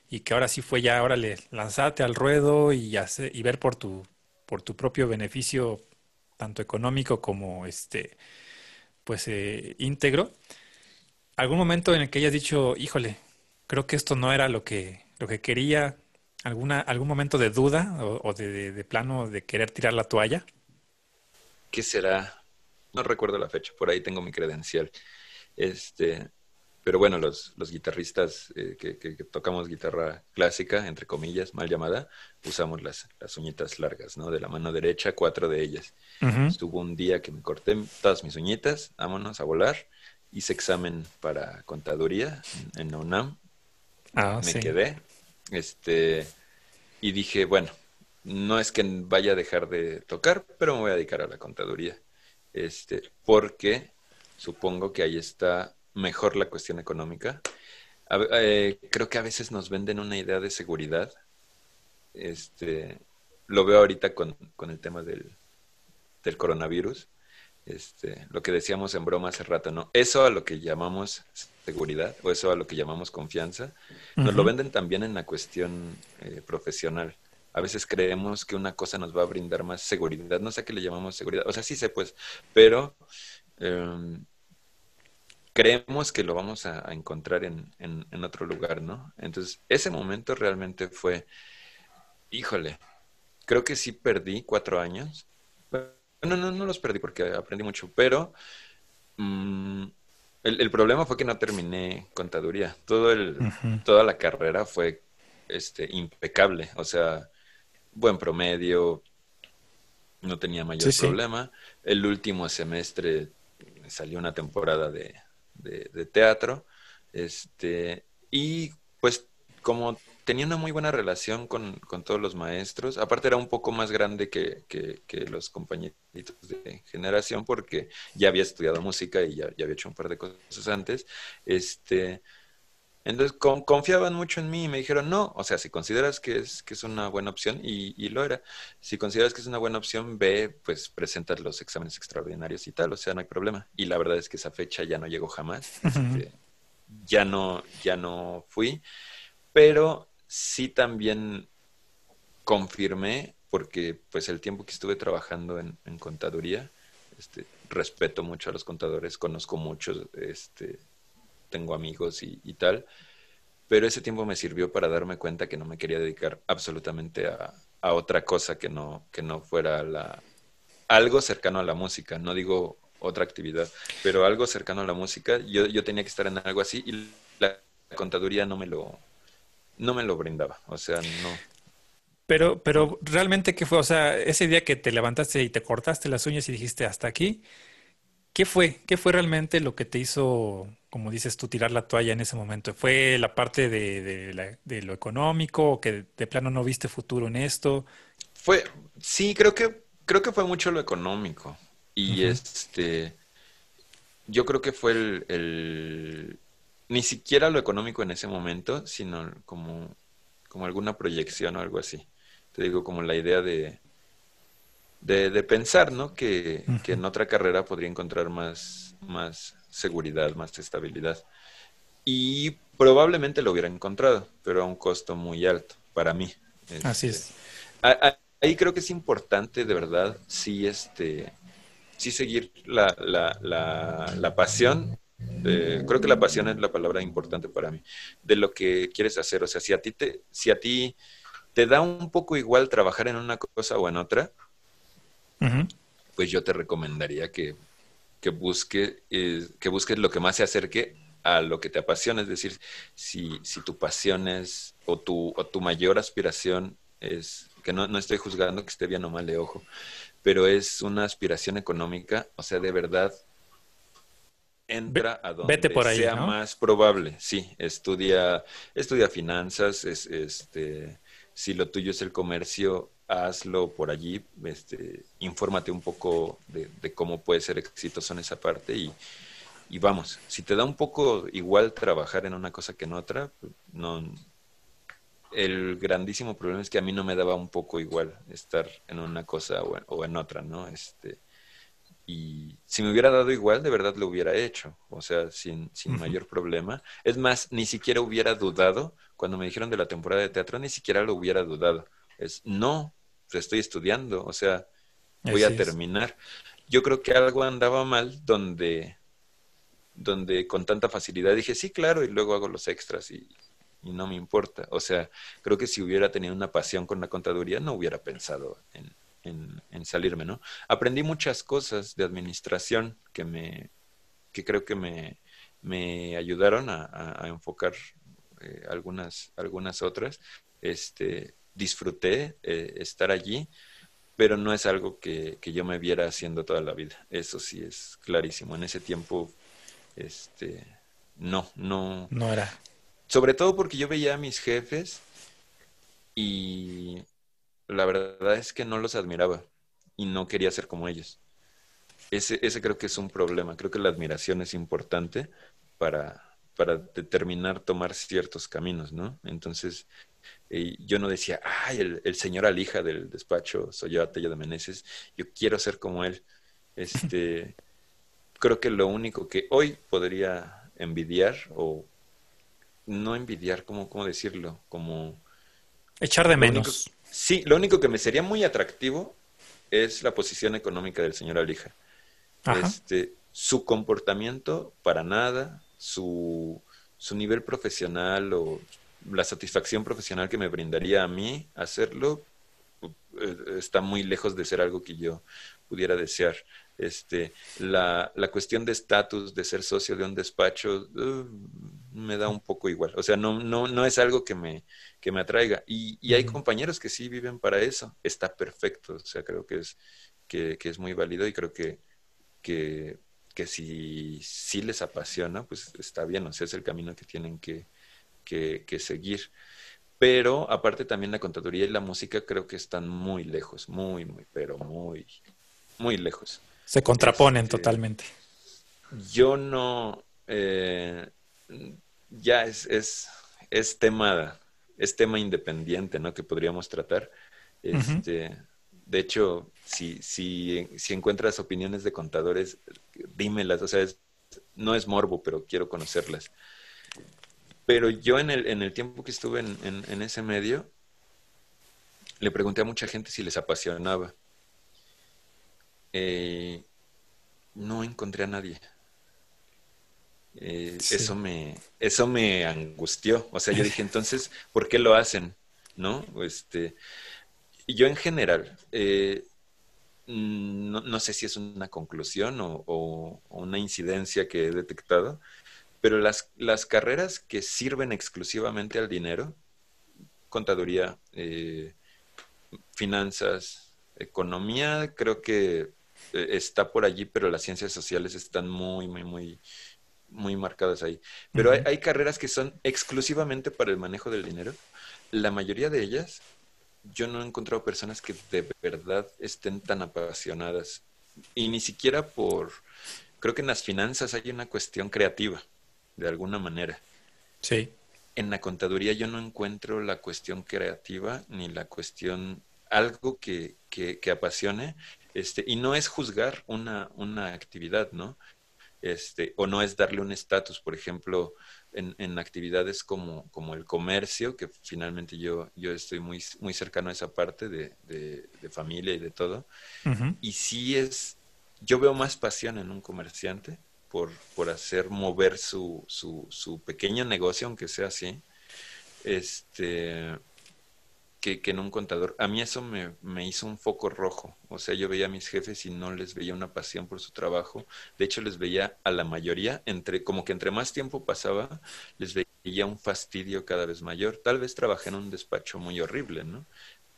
y que ahora sí fue ya, ahora le lanzarte al ruedo y, hacer, y ver por tu, por tu propio beneficio, tanto económico como este, pues eh, íntegro. ¿Algún momento en el que hayas dicho, híjole, creo que esto no era lo que, lo que quería? ¿Alguna, ¿Algún momento de duda o, de, plano de querer tirar la toalla? ¿Qué será? No recuerdo la fecha, por ahí tengo mi credencial. Este, pero bueno, los, los guitarristas eh, que, tocamos guitarra clásica, entre comillas, mal llamada, usamos las, las uñitas largas, ¿no? De la mano derecha, cuatro de ellas. Estuvo un día que me corté todas mis uñitas, vámonos a volar. Hice examen para contaduría en, la UNAM. Ah, me quedé. Este, y dije, bueno, no es que vaya a dejar de tocar, pero me voy a dedicar a la contaduría. Este, porque supongo que ahí está mejor la cuestión económica. Eh, creo que a veces nos venden una idea de seguridad. Este, lo veo ahorita con, el tema del, del, coronavirus. Este, lo que decíamos en broma hace rato, ¿no? Eso a lo que llamamos seguridad o eso a lo que llamamos confianza, nos lo venden también en la cuestión eh, profesional. A veces creemos que una cosa nos va a brindar más seguridad. No sé qué le llamamos seguridad. O sea, sí sé, pues, pero em, creemos que lo vamos a, encontrar en, en, otro lugar, ¿no? Entonces, ese momento realmente fue, híjole, creo que sí perdí cuatro años. No, no, no los perdí porque aprendí mucho, pero mm, el, problema fue que no terminé contaduría. Todo el, Toda la carrera fue este, impecable, o sea, buen promedio, no tenía mayor problema. El último semestre salió una temporada de, de, teatro. Este, y pues como tenía una muy buena relación con, todos los maestros, aparte era un poco más grande que, los compañeritos de generación porque ya había estudiado música y ya, había hecho un par de cosas antes, este, entonces confiaban mucho en mí y me dijeron, no, o sea, si consideras que es, que es una buena opción, y, lo era, si consideras que es una buena opción, ve, pues presentas los exámenes extraordinarios y tal, o sea, no hay problema. Y la verdad es que esa fecha ya no llegó jamás, este, ya, no, ya no fui, pero sí también confirmé, porque pues el tiempo que estuve trabajando en, contaduría, este, respeto mucho a los contadores, conozco muchos, este, tengo amigos y, tal, pero ese tiempo me sirvió para darme cuenta que no me quería dedicar absolutamente a, a otra cosa que no, que no fuera la, algo cercano a la música, no digo otra actividad, pero algo cercano a la música, yo, yo tenía que estar en algo así y la contaduría no me lo, no me lo brindaba, o sea, no. Pero, pero realmente, ¿qué fue? O sea, ese día que te levantaste y te cortaste las uñas y dijiste hasta aquí, ¿qué fue? ¿Qué fue realmente lo que te hizo, como dices tú, tirar la toalla en ese momento? ¿Fue la parte de, de lo económico o que de plano no viste futuro en esto? Fue, sí, creo que, creo que fue mucho lo económico. Y este, yo creo que fue el, ni siquiera lo económico en ese momento, sino como, como alguna proyección o algo así. Te digo, como la idea de, de, pensar, ¿no? Que, que, en otra carrera podría encontrar más, más seguridad, más estabilidad. Y probablemente lo hubiera encontrado, pero a un costo muy alto para mí. Así es. Este, ahí creo que es importante, de verdad, sí, este, sí seguir la, la, la, pasión. creo que la pasión es la palabra importante para mí, de lo que quieres hacer. O sea, si a ti te, si a ti te da un poco igual trabajar en una cosa o en otra, pues yo te recomendaría que, que, busque, eh, que busques lo que más se acerque a lo que te apasiona. Es decir, si, si tu pasión es, o tu, o tu mayor aspiración es, que no, no estoy juzgando que esté bien o mal de ojo, pero es una aspiración económica, o sea, de verdad entra a donde sea más probable. Sí, estudia, estudia finanzas, es, este, si lo tuyo es el comercio, hazlo por allí, este, infórmate un poco de, cómo puede ser exitoso en esa parte y, y, vamos, si te da un poco igual trabajar en una cosa que en otra, no, el grandísimo problema es que a mí no me daba un poco igual estar en una cosa o en, otra, ¿no? Este, y si me hubiera dado igual, de verdad lo hubiera hecho, o sea, sin, sin mayor problema. Es más, ni siquiera hubiera dudado, cuando me dijeron de la temporada de teatro, ni siquiera lo hubiera dudado. Es, no, estoy estudiando, o sea, voy a terminar. Yo creo que algo andaba mal donde, donde con tanta facilidad dije, sí, claro, y luego hago los extras y, y no me importa. O sea, creo que si hubiera tenido una pasión con la contaduría, no hubiera pensado en, salirme, ¿no? Aprendí muchas cosas de administración que me, que creo que me, me ayudaron a, enfocar eh, algunas, algunas otras. Este, disfruté eh, estar allí, pero no es algo que, que, yo me viera haciendo toda la vida. Eso sí es clarísimo. En ese tiempo, este, no, no. No era. Sobre todo porque yo veía a mis jefes y la verdad es que no los admiraba y no quería ser como ellos. Ese, ese creo que es un problema. Creo que la admiración es importante para, para determinar tomar ciertos caminos, ¿no? Entonces, eh, yo no decía, ay, el, el, señor Alija del despacho soy yo, Atello de Meneses, yo quiero ser como él. (laughs) Este, creo que lo único que hoy podría envidiar o no envidiar, ¿cómo, cómo decirlo? Como... Echar de menos. sí, lo único que me sería muy atractivo es la posición económica del señor Alija. Este, su comportamiento, para nada, su, su nivel profesional o la satisfacción profesional que me brindaría a mí hacerlo, eh, está muy lejos de ser algo que yo pudiera desear. Este, la, la cuestión de estatus, de ser socio de un despacho, uh, me da un poco igual. O sea, no, no, no es algo que me, que me atraiga. Y, y hay compañeros que sí viven para eso. Está perfecto. O sea, creo que es, que, que es muy válido y creo que, que, que si, si les apasiona, pues está bien. O sea, es el camino que tienen que, que, que seguir. Pero aparte también la contaduría y la música creo que están muy lejos, muy, muy, pero muy, muy lejos. Se contraponen este, totalmente. Yo no, eh, ya es, es, es, tema, es tema independiente, ¿no? Que podríamos tratar. Este, De hecho, si, si, si encuentras opiniones de contadores, dímelas, o sea, no es morbo, pero quiero conocerlas. Pero yo en el, en el tiempo que estuve en, en, ese medio, le pregunté a mucha gente si les apasionaba. Eh, no encontré a nadie. Eh, eso, me, eso me angustió. O sea, yo dije, (laughs) entonces, ¿por qué lo hacen? ¿No? Este, yo en general, eh, no, no, sé si es una conclusión o, o, una incidencia que he detectado, pero las, las carreras que sirven exclusivamente al dinero, contaduría, eh, finanzas, economía, creo que eh, está por allí, pero las ciencias sociales están muy, muy, muy, muy marcadas ahí. Pero hay, hay, carreras que son exclusivamente para el manejo del dinero. La mayoría de ellas, yo no he encontrado personas que de verdad estén tan apasionadas. Y ni siquiera por, creo que en las finanzas hay una cuestión creativa, de alguna manera. Sí. En la contaduría yo no encuentro la cuestión creativa ni la cuestión, algo que, que, que apasione este, y no es juzgar una, una actividad, ¿no? Este, o no es darle un estatus, por ejemplo, en, en, actividades como, como el comercio, que finalmente yo, yo estoy muy, muy cercano a esa parte de, de, de familia y de todo. Uh -huh. Y sí es, yo veo más pasión en un comerciante por, por hacer mover su, su, su pequeño negocio, aunque sea así. Este, que, que, en un contador. A mí eso me, me, hizo un foco rojo. O sea, yo veía a mis jefes y no les veía una pasión por su trabajo. De hecho, les veía a la mayoría, entre, como que entre más tiempo pasaba, les veía un fastidio cada vez mayor. Tal vez trabajé en un despacho muy horrible, ¿no?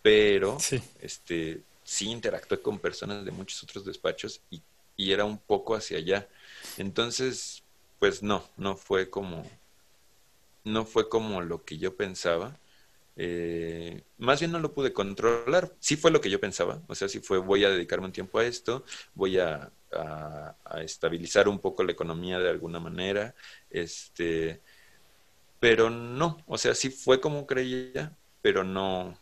Pero sí, este, sí interactué con personas de muchos otros despachos y, y era un poco hacia allá. Entonces, pues no, no fue como, no fue como lo que yo pensaba eh, más bien no lo pude controlar. Sí fue lo que yo pensaba. O sea, sí fue voy a dedicarme un tiempo a esto, voy a, a, a estabilizar un poco la economía de alguna manera. Este, pero no, o sea, sí fue como creía, pero no,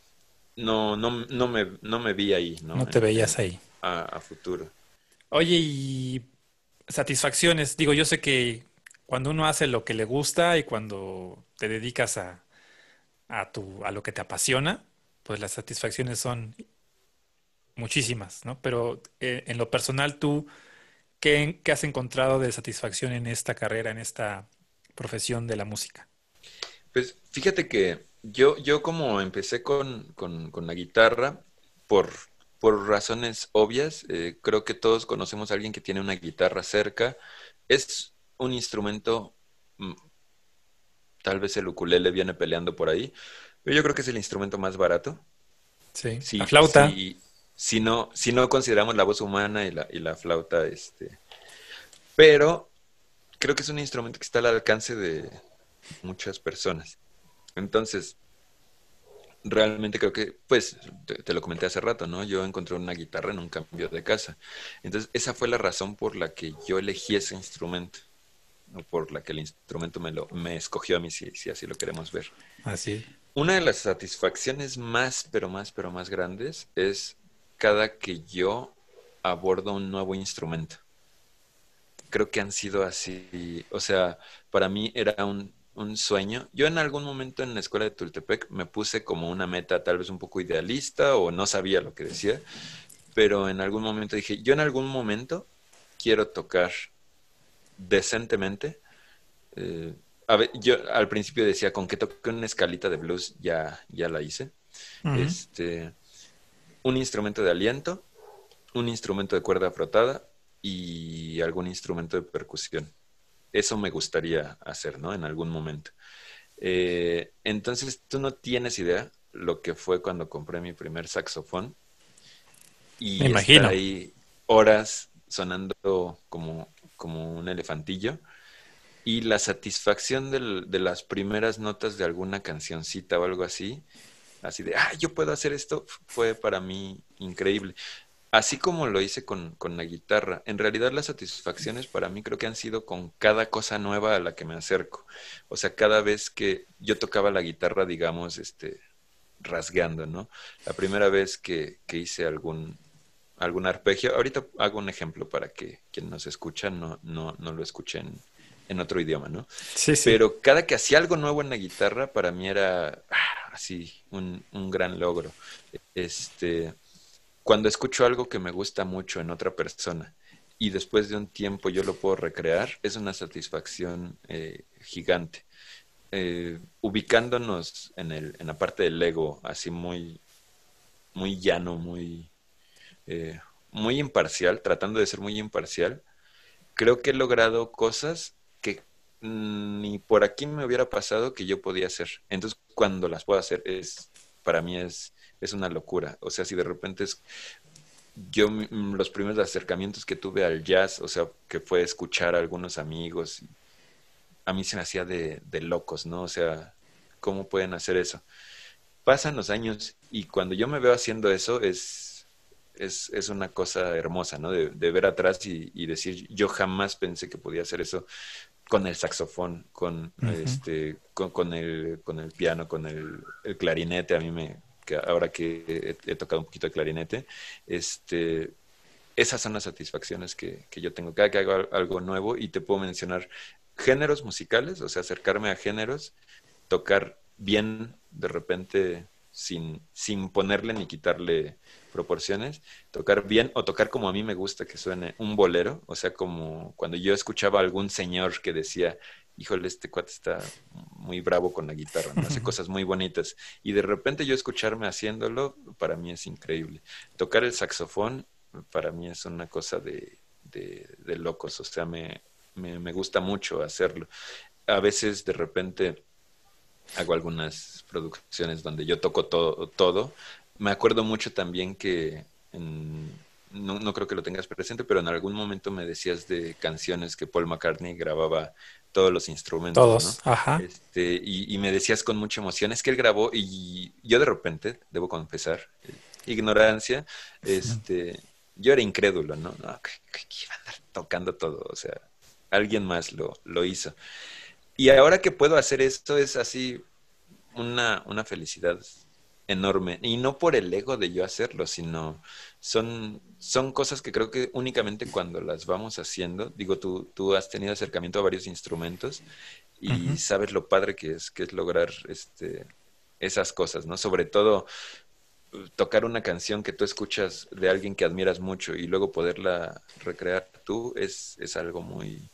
no, no, no me, no me vi ahí. No, no te veías ahí. A, a futuro. Oye, y satisfacciones. Digo, yo sé que cuando uno hace lo que le gusta y cuando te dedicas a, a, tu, a lo que te apasiona, pues las satisfacciones son muchísimas, ¿no? Pero eh, en lo personal, tú, ¿qué, ¿qué, has encontrado de satisfacción en esta carrera, en esta profesión de la música? Pues fíjate que yo, yo como empecé con, con, con la guitarra, por, por razones obvias, eh, creo que todos conocemos a alguien que tiene una guitarra cerca. Es un instrumento mm, Tal vez el ukulele viene peleando por ahí. Pero yo creo que es el instrumento más barato. Sí. Si, la flauta. Si, si, no, si no consideramos la voz humana y la, y la flauta, este. Pero creo que es un instrumento que está al alcance de muchas personas. Entonces, realmente creo que, pues, te, te, lo comenté hace rato, ¿no? Yo encontré una guitarra en un cambio de casa. Entonces, esa fue la razón por la que yo elegí ese instrumento por la que el instrumento me, lo, me escogió a mí, si, si así lo queremos ver. Así. Una de las satisfacciones más, pero más, pero más grandes es cada que yo abordo un nuevo instrumento. Creo que han sido así, o sea, para mí era un, un sueño. Yo en algún momento en la escuela de Tultepec me puse como una meta tal vez un poco idealista o no sabía lo que decía, pero en algún momento dije, yo en algún momento quiero tocar decentemente. Eh, a ver, yo al principio decía, con que toque una escalita de blues ya, ya la hice. Uh -huh. Este, un instrumento de aliento, un instrumento de cuerda frotada y algún instrumento de percusión. Eso me gustaría hacer, ¿no? En algún momento. Eh, entonces, tú no tienes idea lo que fue cuando compré mi primer saxofón. Y me imagino. ahí horas sonando como como un elefantillo. Y la satisfacción del, de las primeras notas de alguna cancioncita o algo así, así de, ah, yo puedo hacer esto, fue para mí increíble. Así como lo hice con, con, la guitarra. En realidad las satisfacciones para mí creo que han sido con cada cosa nueva a la que me acerco. O sea, cada vez que yo tocaba la guitarra, digamos, este, rasgando, ¿no? La primera vez que, que hice algún, algún arpegio. Ahorita hago un ejemplo para que quien nos escucha no, no, no lo escuchen en otro idioma, ¿no? Sí, sí. Pero cada que hacía algo nuevo en la guitarra, para mí era ah, así un, un gran logro. Este, cuando escucho algo que me gusta mucho en otra persona y después de un tiempo yo lo puedo recrear, es una satisfacción eh, gigante. Eh, ubicándonos en, el, en la parte del ego, así muy, muy llano, muy, eh, muy imparcial, tratando de ser muy imparcial, creo que he logrado cosas que ni por aquí me hubiera pasado que yo podía hacer. Entonces, cuando las puedo hacer, es para mí es, es una locura. O sea, si de repente es yo los primeros acercamientos que tuve al jazz, o sea, que fue escuchar a algunos amigos, a mí se me hacía de, de locos, ¿no? O sea, ¿cómo pueden hacer eso? Pasan los años y cuando yo me veo haciendo eso es, es, es una cosa hermosa, ¿no? De, de ver atrás y, y, decir, yo jamás pensé que podía hacer eso con el saxofón, con, uh -huh. este, con, con, el, con el piano, con el, el clarinete, a mí me, ahora que he, he, tocado un poquito de clarinete, este, esas son las satisfacciones que, que, yo tengo. Cada que hago algo nuevo y te puedo mencionar géneros musicales, o sea, acercarme a géneros, tocar bien de repente sin, sin ponerle ni quitarle proporciones, tocar bien o tocar como a mí me gusta que suene un bolero, o sea, como cuando yo escuchaba a algún señor que decía, híjole, este cuate está muy bravo con la guitarra, ¿no? hace cosas muy bonitas. Y de repente yo escucharme haciéndolo, para mí es increíble. Tocar el saxofón, para mí es una cosa de, de, de locos, o sea, me, me, me, gusta mucho hacerlo. A veces de repente hago algunas producciones donde yo toco todo. todo. Me acuerdo mucho también que en, no, no, creo que lo tengas presente, pero en algún momento me decías de canciones que Paul McCartney grababa todos los instrumentos. Todos, ¿no? ajá. Este, y, y, me decías con mucha emoción, es que él grabó y yo de repente, debo confesar, ignorancia, este, yo era incrédulo, ¿no? no que, que iba a andar tocando todo, o sea, alguien más lo, lo hizo. Y ahora que puedo hacer esto es así una, una felicidad enorme. Y no por el ego de yo hacerlo, sino son, son cosas que creo que únicamente cuando las vamos haciendo, digo, tú, tú has tenido acercamiento a varios instrumentos y uh -huh. sabes lo padre que es, que es lograr este, esas cosas, ¿no? Sobre todo tocar una canción que tú escuchas de alguien que admiras mucho y luego poderla recrear tú es, es algo muy,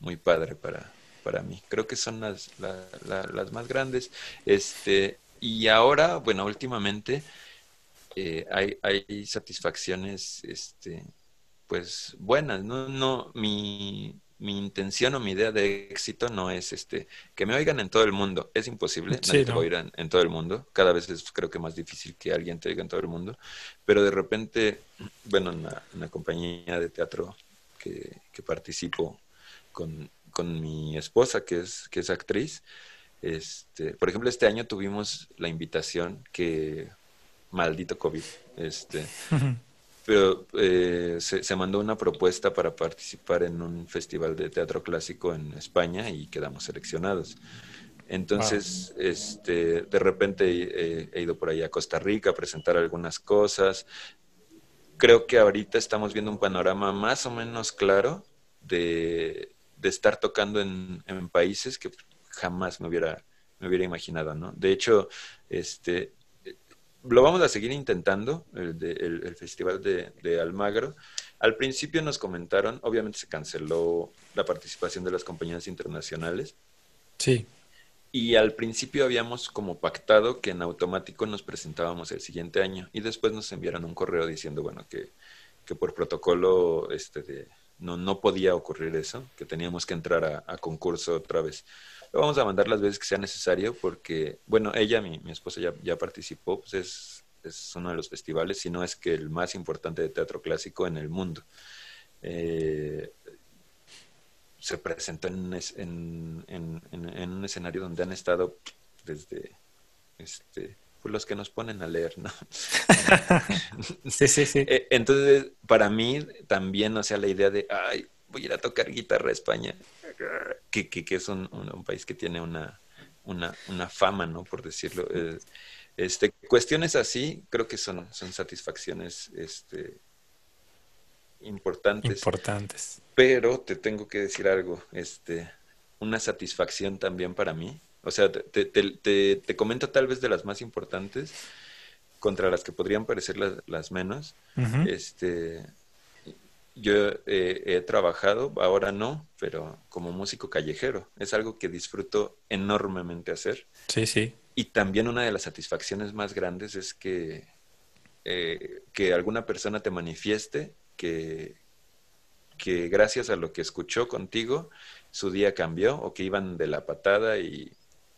muy padre para, para mí. Creo que son las, la, la, las más grandes. Este, y ahora, bueno, últimamente eh, hay, hay satisfacciones, este, pues buenas, ¿no? No, mi, mi intención o mi idea de éxito no es este que me oigan en todo el mundo. Es imposible, sí, nadie no. te oirá en, en, todo el mundo. Cada vez es creo que más difícil que alguien te oiga en todo el mundo. Pero de repente, bueno, en la, en la compañía de teatro que, que participo con, con, mi esposa, que es, que es actriz, este, por ejemplo, este año tuvimos la invitación que maldito COVID, este, (laughs) pero eh, se, se, mandó una propuesta para participar en un festival de teatro clásico en España y quedamos seleccionados. Entonces, wow. este, de repente eh, he ido por ahí a Costa Rica a presentar algunas cosas. Creo que ahorita estamos viendo un panorama más o menos claro de, de estar tocando en, en, países que jamás me hubiera, me hubiera imaginado, ¿no? De hecho, este, lo vamos a seguir intentando, el, de, el, el Festival de, de, Almagro. Al principio nos comentaron, obviamente se canceló la participación de las compañías internacionales. Sí. Y al principio habíamos como pactado que en automático nos presentábamos el siguiente año y después nos enviaron un correo diciendo, bueno, que, que por protocolo este de, no, no podía ocurrir eso, que teníamos que entrar a, a concurso otra vez. Lo vamos a mandar las veces que sea necesario porque, bueno, ella, mi, mi esposa ya, ya participó, pues es, es, uno de los festivales, si no es que el más importante de teatro clásico en el mundo. Eh, se presentó en, en, en, en, un escenario donde han estado desde este, pues los que nos ponen a leer, ¿no? (laughs) sí, sí, sí. (laughs) Eh, entonces, para mí también, o sea, la idea de, ay, voy a ir a tocar guitarra a España, que, que, que es un, un, un, país que tiene una, una, una fama, ¿no? Por decirlo. Eh, este, cuestiones así creo que son, son satisfacciones este, importantes. Importantes. Pero te tengo que decir algo, este, una satisfacción también para mí. O sea, te, te, te, comento tal vez de las más importantes contra las que podrían parecer las, menos. Este, yo he trabajado, ahora no, pero como músico callejero. Es algo que disfruto enormemente hacer. Sí, sí. Y también una de las satisfacciones más grandes es que, eh, que alguna persona te manifieste que, que gracias a lo que escuchó contigo, su día cambió o que iban de la patada y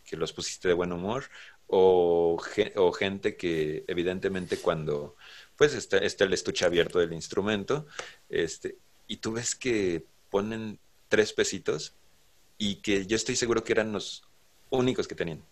que los pusiste de buen humor o, o gente que evidentemente cuando pues está, está, el estuche abierto del instrumento este, y tú ves que ponen tres pesitos y que yo estoy seguro que eran los únicos que tenían.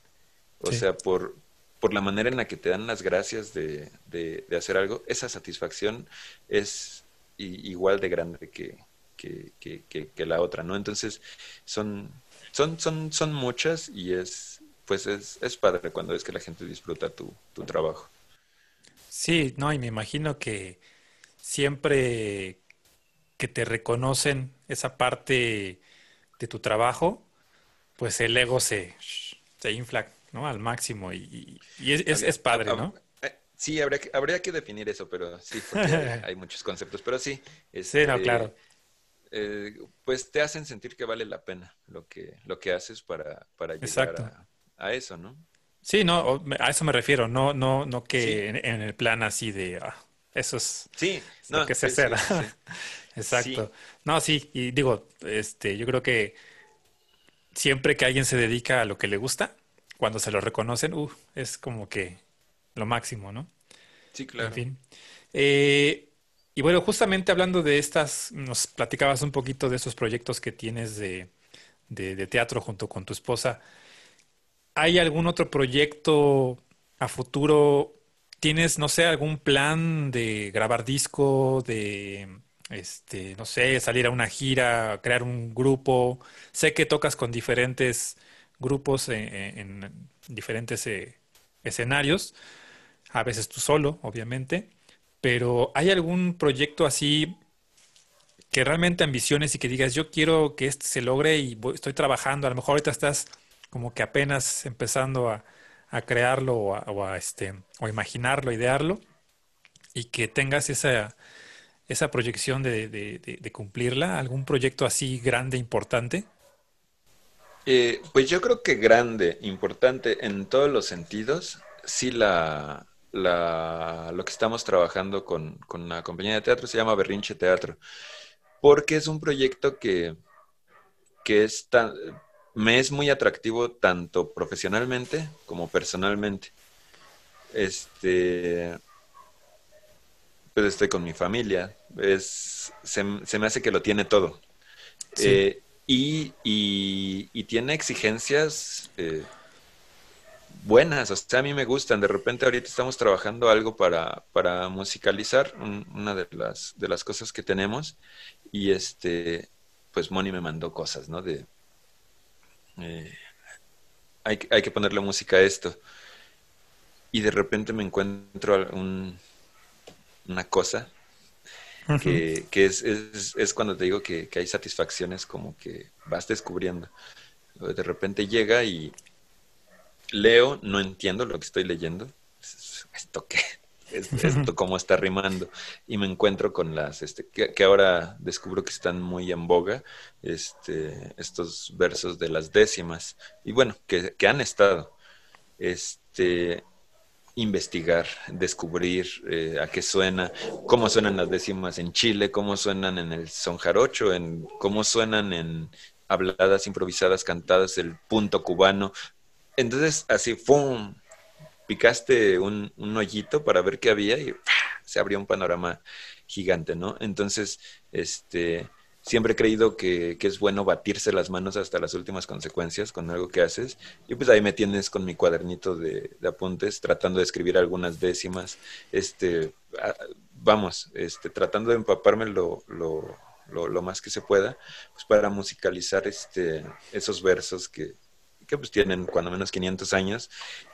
O sea, por, por la manera en la que te dan las gracias de, de, hacer algo, esa satisfacción es igual de grande que, que, que, que, la otra, ¿no? Entonces, son, son, son, son muchas y es, pues es, es padre cuando ves que la gente disfruta tu, tu trabajo. Sí, no, y me imagino que siempre que te reconocen esa parte de tu trabajo, pues el ego se, se infla ¿no? al máximo y, y es, es, padre, ¿no? Sí, habría que, habría que definir eso, pero sí, porque (laughs) hay, muchos conceptos, pero sí. sí, no, este, claro. Eh, pues te hacen sentir que vale la pena lo que, lo que haces para, para llegar a, eso, ¿no? Sí, no, a eso me refiero, no, no, no que en, el plan así de ah, eso es sí, lo que se hace. (laughs) Exacto. No, sí, y digo, este, yo creo que siempre que alguien se dedica a lo que le gusta, cuando se lo reconocen, uh, es como que lo máximo, ¿no? Sí, claro. En fin. Eh, y bueno, justamente hablando de estas, nos platicabas un poquito de esos proyectos que tienes de, teatro junto con tu esposa. ¿Hay algún otro proyecto a futuro? ¿Tienes, no sé, algún plan de grabar disco, de, este, no sé, salir a una gira, crear un grupo? Sé que tocas con diferentes grupos en, diferentes eh, escenarios, a veces tú solo, obviamente. Pero ¿hay algún proyecto así que realmente ambiciones y que digas, yo quiero que este se logre y estoy trabajando, a lo mejor ahorita estás como que apenas empezando a, crearlo o a, este, o imaginarlo, idearlo, y que tengas esa, esa proyección de, cumplirla, algún proyecto así grande, importante? Eh, pues yo creo que grande, importante en todos los sentidos, sí la, la, lo que estamos trabajando con, con la compañía de teatro se llama Berrinche Teatro, porque es un proyecto que, que es tan, me es muy atractivo tanto profesionalmente como personalmente. Este, pues estoy con mi familia, es, se, me hace que lo tiene todo. Eh, y, y, tiene exigencias eh, buenas, o sea, a mí me gustan. De repente ahorita estamos trabajando algo para, para musicalizar, una de las, de las cosas que tenemos. Y este, pues Moni me mandó cosas, ¿no? De, eh, hay, hay, que ponerle música a esto. Y de repente me encuentro un, una cosa que, que es, es, es, cuando te digo que, que hay satisfacciones como que vas descubriendo. De repente llega y, leo, no entiendo lo que estoy leyendo. ¿Esto qué? Esto (laughs) cómo está rimando. Y me encuentro con las, este, que, ahora descubro que están muy en boga, este, estos versos de las décimas. Y bueno, que, han estado. Este, investigar, descubrir eh, a qué suena, cómo suenan las décimas en Chile, cómo suenan en el son jarocho, en cómo suenan en habladas improvisadas, cantadas, el punto cubano, entonces, así, ¡pum! Picaste un, hoyito para ver qué había y se abrió un panorama gigante, ¿no? Entonces, este, siempre he creído que, que, es bueno batirse las manos hasta las últimas consecuencias con algo que haces. Y pues ahí me tienes con mi cuadernito de, apuntes, tratando de escribir algunas décimas, este, vamos, este, tratando de empaparme lo, lo, lo, lo, más que se pueda, pues para musicalizar este, esos versos que, que pues tienen cuando menos 500 años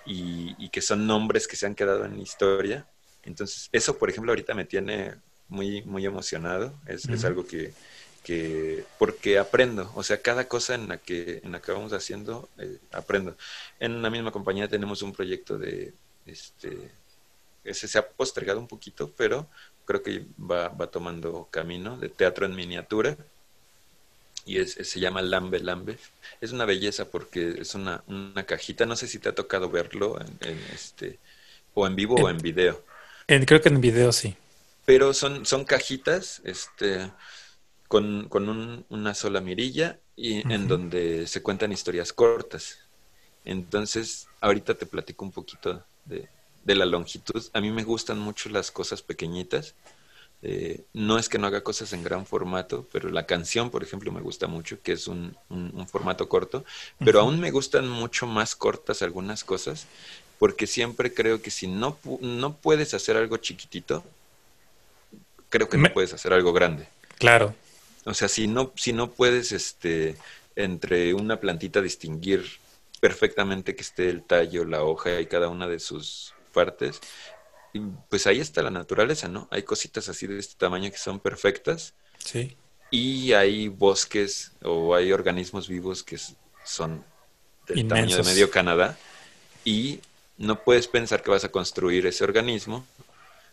y, que son nombres que se han quedado en la historia. Entonces, eso, por ejemplo, ahorita me tiene muy, muy emocionado. Es, algo que, porque, porque aprendo, o sea, cada cosa en la que, en la que vamos haciendo, eh, aprendo. En la misma compañía tenemos un proyecto de, este, ese se ha postergado un poquito, pero creo que va, va tomando camino de teatro en miniatura y es, se llama Lambe Lambe. Es una belleza porque es una, una cajita, no sé si te ha tocado verlo en, este o en vivo o en video. En, creo que en video sí. Pero son, son cajitas este, con, con una sola mirilla y en donde se cuentan historias cortas. Entonces, ahorita te platico un poquito de, de la longitud. A mí me gustan mucho las cosas pequeñitas eh, no es que no haga cosas en gran formato, pero la canción, por ejemplo, me gusta mucho, que es un, formato corto, pero aún me gustan mucho más cortas algunas cosas, porque siempre creo que si no, no puedes hacer algo chiquitito, creo que no puedes hacer algo grande. Claro. O sea, si no, si no puedes este, entre una plantita distinguir perfectamente que esté el tallo, la hoja y cada una de sus partes, pues ahí está la naturaleza, ¿no? Hay cositas así de este tamaño que son perfectas. Sí. Y hay bosques o hay organismos vivos que son del tamaño de medio Canadá. Y no puedes pensar que vas a construir ese organismo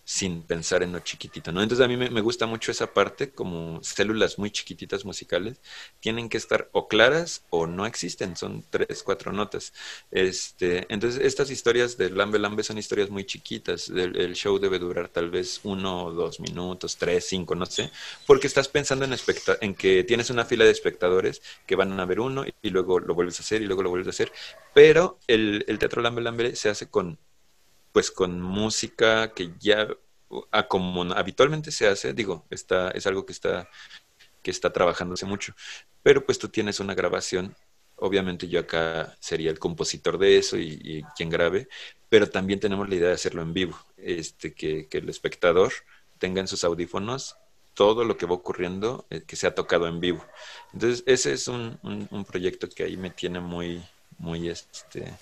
sin pensar en lo chiquitito, ¿no? Entonces a mí me, gusta mucho esa parte, como células muy chiquititas musicales, tienen que estar o claras o no existen, son tres, cuatro notas. Este, entonces estas historias de Lambe Lambe son historias muy chiquitas, el, show debe durar tal vez uno o dos minutos, tres, cinco, no sé, porque estás pensando en, en que tienes una fila de espectadores que van a ver uno y, luego lo vuelves a hacer y luego lo vuelves a hacer, pero el, el teatro Lambe Lambe se hace con pues con música que ya habitualmente se hace, digo, está, es algo que está, que está trabajándose mucho, pero pues tú tienes una grabación, obviamente yo acá sería el compositor de eso y, quien grabe, pero también tenemos la idea de hacerlo en vivo, este, que, el espectador tenga en sus audífonos todo lo que va ocurriendo eh, que se ha tocado en vivo. Entonces, ese es un, un, un proyecto que ahí me tiene muy, muy, este,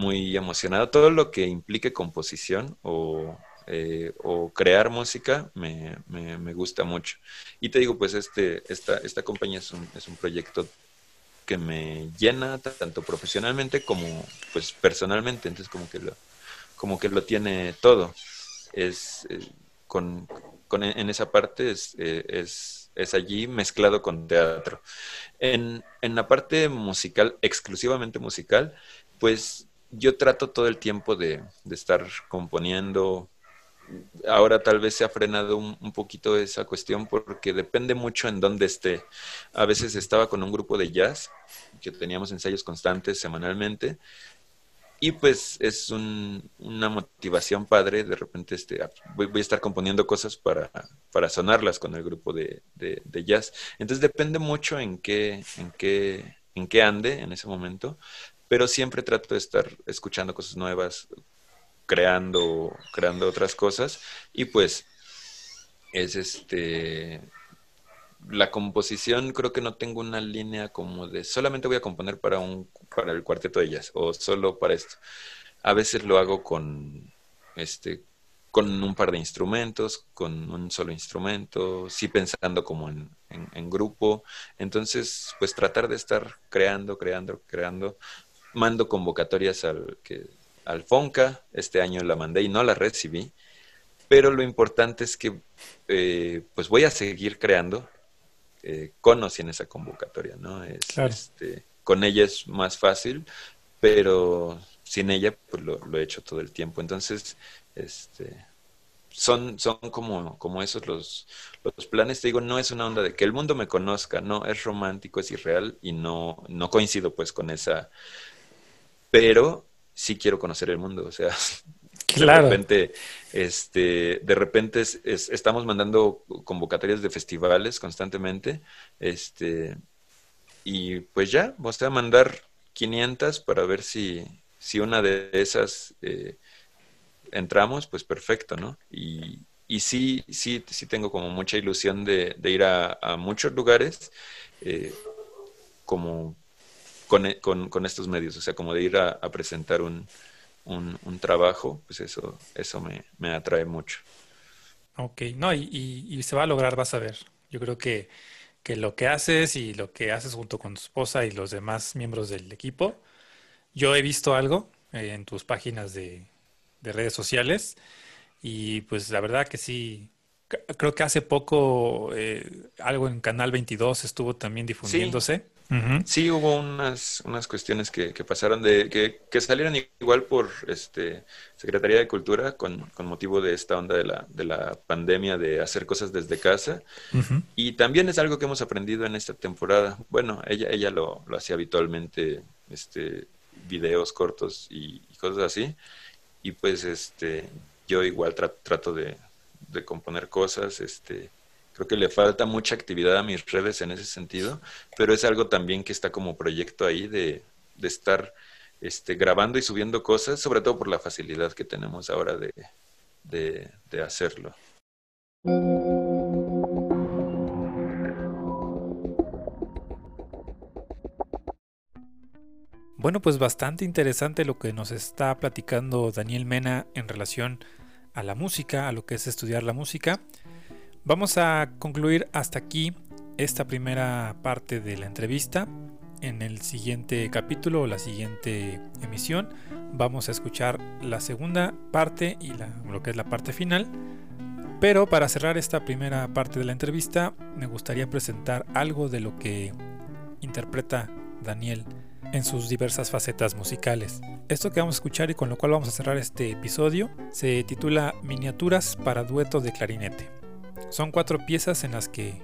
muy emocionado. Todo lo que implique composición o, eh, o crear música me, me, gusta mucho. Y te digo, pues este, esta, esta compañía es un, es un proyecto que me llena tanto profesionalmente como pues personalmente. Entonces como que lo, como que lo tiene todo. Es eh, con, con, en esa parte es, eh, es, es allí mezclado con teatro. En, en la parte musical, exclusivamente musical, pues yo trato todo el tiempo de, estar componiendo. Ahora tal vez se ha frenado un, poquito esa cuestión porque depende mucho en dónde esté. A veces estaba con un grupo de jazz que teníamos ensayos constantes semanalmente y pues es una motivación padre. De repente este, voy, a estar componiendo cosas para, para sonarlas con el grupo de, de, jazz. Entonces depende mucho en qué, en qué, en qué ande en ese momento pero siempre trato de estar escuchando cosas nuevas, creando, creando otras cosas y pues es este la composición creo que no tengo una línea como de solamente voy a componer para un para el cuarteto de ellas o solo para esto. A veces lo hago con este con un par de instrumentos, con un solo instrumento, sí pensando como en, en grupo. Entonces, pues tratar de estar creando, creando, creando, mando convocatorias al, que, al FONCA, este año la mandé y no la recibí, pero lo importante es que eh, pues voy a seguir creando eh, con o sin esa convocatoria, ¿no? Es, este, con ella es más fácil, pero sin ella pues lo, lo, he hecho todo el tiempo. Entonces, este, son, son como, como esos los, los planes. Te digo, no es una onda de que el mundo me conozca, no, es romántico, es irreal y no, no coincido pues con esa pero sí quiero conocer el mundo, o sea, (laughs) claro. de repente, este, de repente estamos mandando convocatorias de festivales constantemente, este, y pues ya, vamos a mandar 500 para ver si, si una de esas eh, entramos, pues perfecto, ¿no? Y, y sí, sí, sí tengo como mucha ilusión de, ir a, muchos lugares, eh, como e, con, con, estos medios, o sea, como de ir a, presentar un, un, trabajo, pues eso, eso me, me atrae mucho. Ok, no, y, y, se va a lograr, vas a ver. Yo creo que que lo que haces y lo que haces junto con tu esposa y los demás miembros del equipo. Yo he visto algo eh, en tus páginas de, de redes sociales y pues la verdad que sí, creo que hace poco eh, algo en Canal 22 estuvo también difundiéndose. Sí, hubo unas, unas cuestiones que, pasaron de que, que, salieron igual por este Secretaría de Cultura con, con, motivo de esta onda de la, de la pandemia de hacer cosas desde casa. Y también es algo que hemos aprendido en esta temporada. Bueno, ella, ella lo, lo hacía habitualmente, este, videos cortos y, y, cosas así. Y pues este yo igual trato de, de componer cosas, este Creo que le falta mucha actividad a mis redes en ese sentido, pero es algo también que está como proyecto ahí de, estar este, grabando y subiendo cosas, sobre todo por la facilidad que tenemos ahora de, de hacerlo. Bueno, pues bastante interesante lo que nos está platicando Daniel Mena en relación a la música, a lo que es estudiar la música. Vamos a concluir hasta aquí esta primera parte de la entrevista. En el siguiente capítulo o la siguiente emisión vamos a escuchar la segunda parte y lo que es la parte final. Pero para cerrar esta primera parte de la entrevista me gustaría presentar algo de lo que interpreta Daniel en sus diversas facetas musicales. Esto que vamos a escuchar y con lo cual vamos a cerrar este episodio se titula Miniaturas para dueto de clarinete. Son cuatro piezas en las que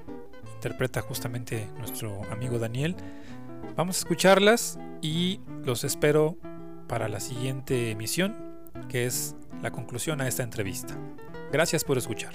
interpreta justamente nuestro amigo Daniel. Vamos a escucharlas y los espero para la siguiente emisión, que es la conclusión a esta entrevista. Gracias por escuchar.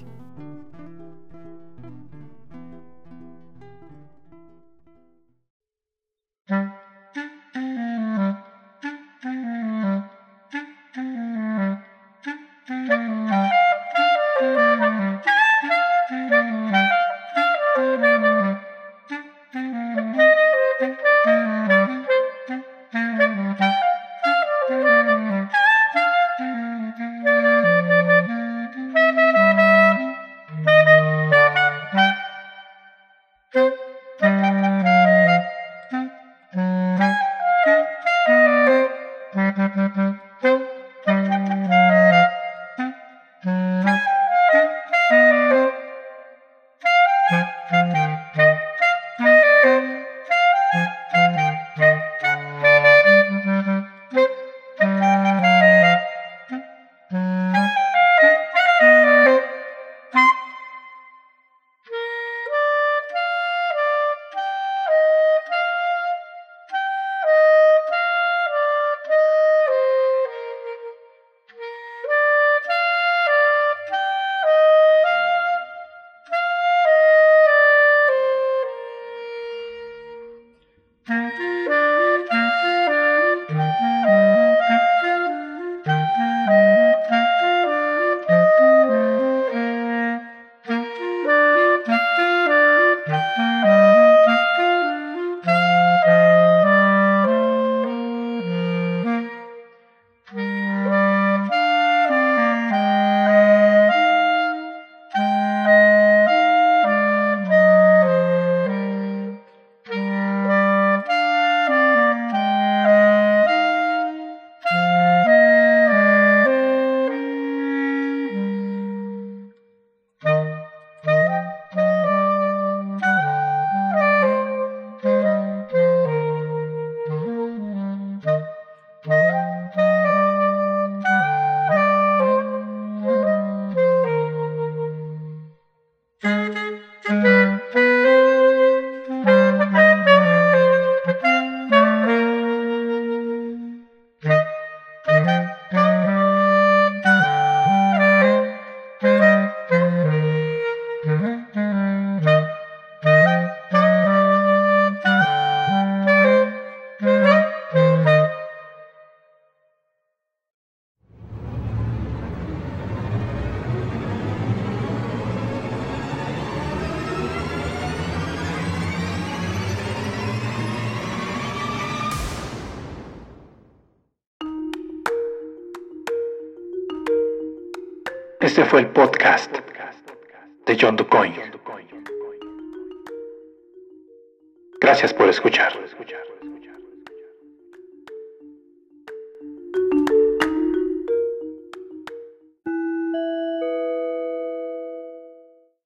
Fue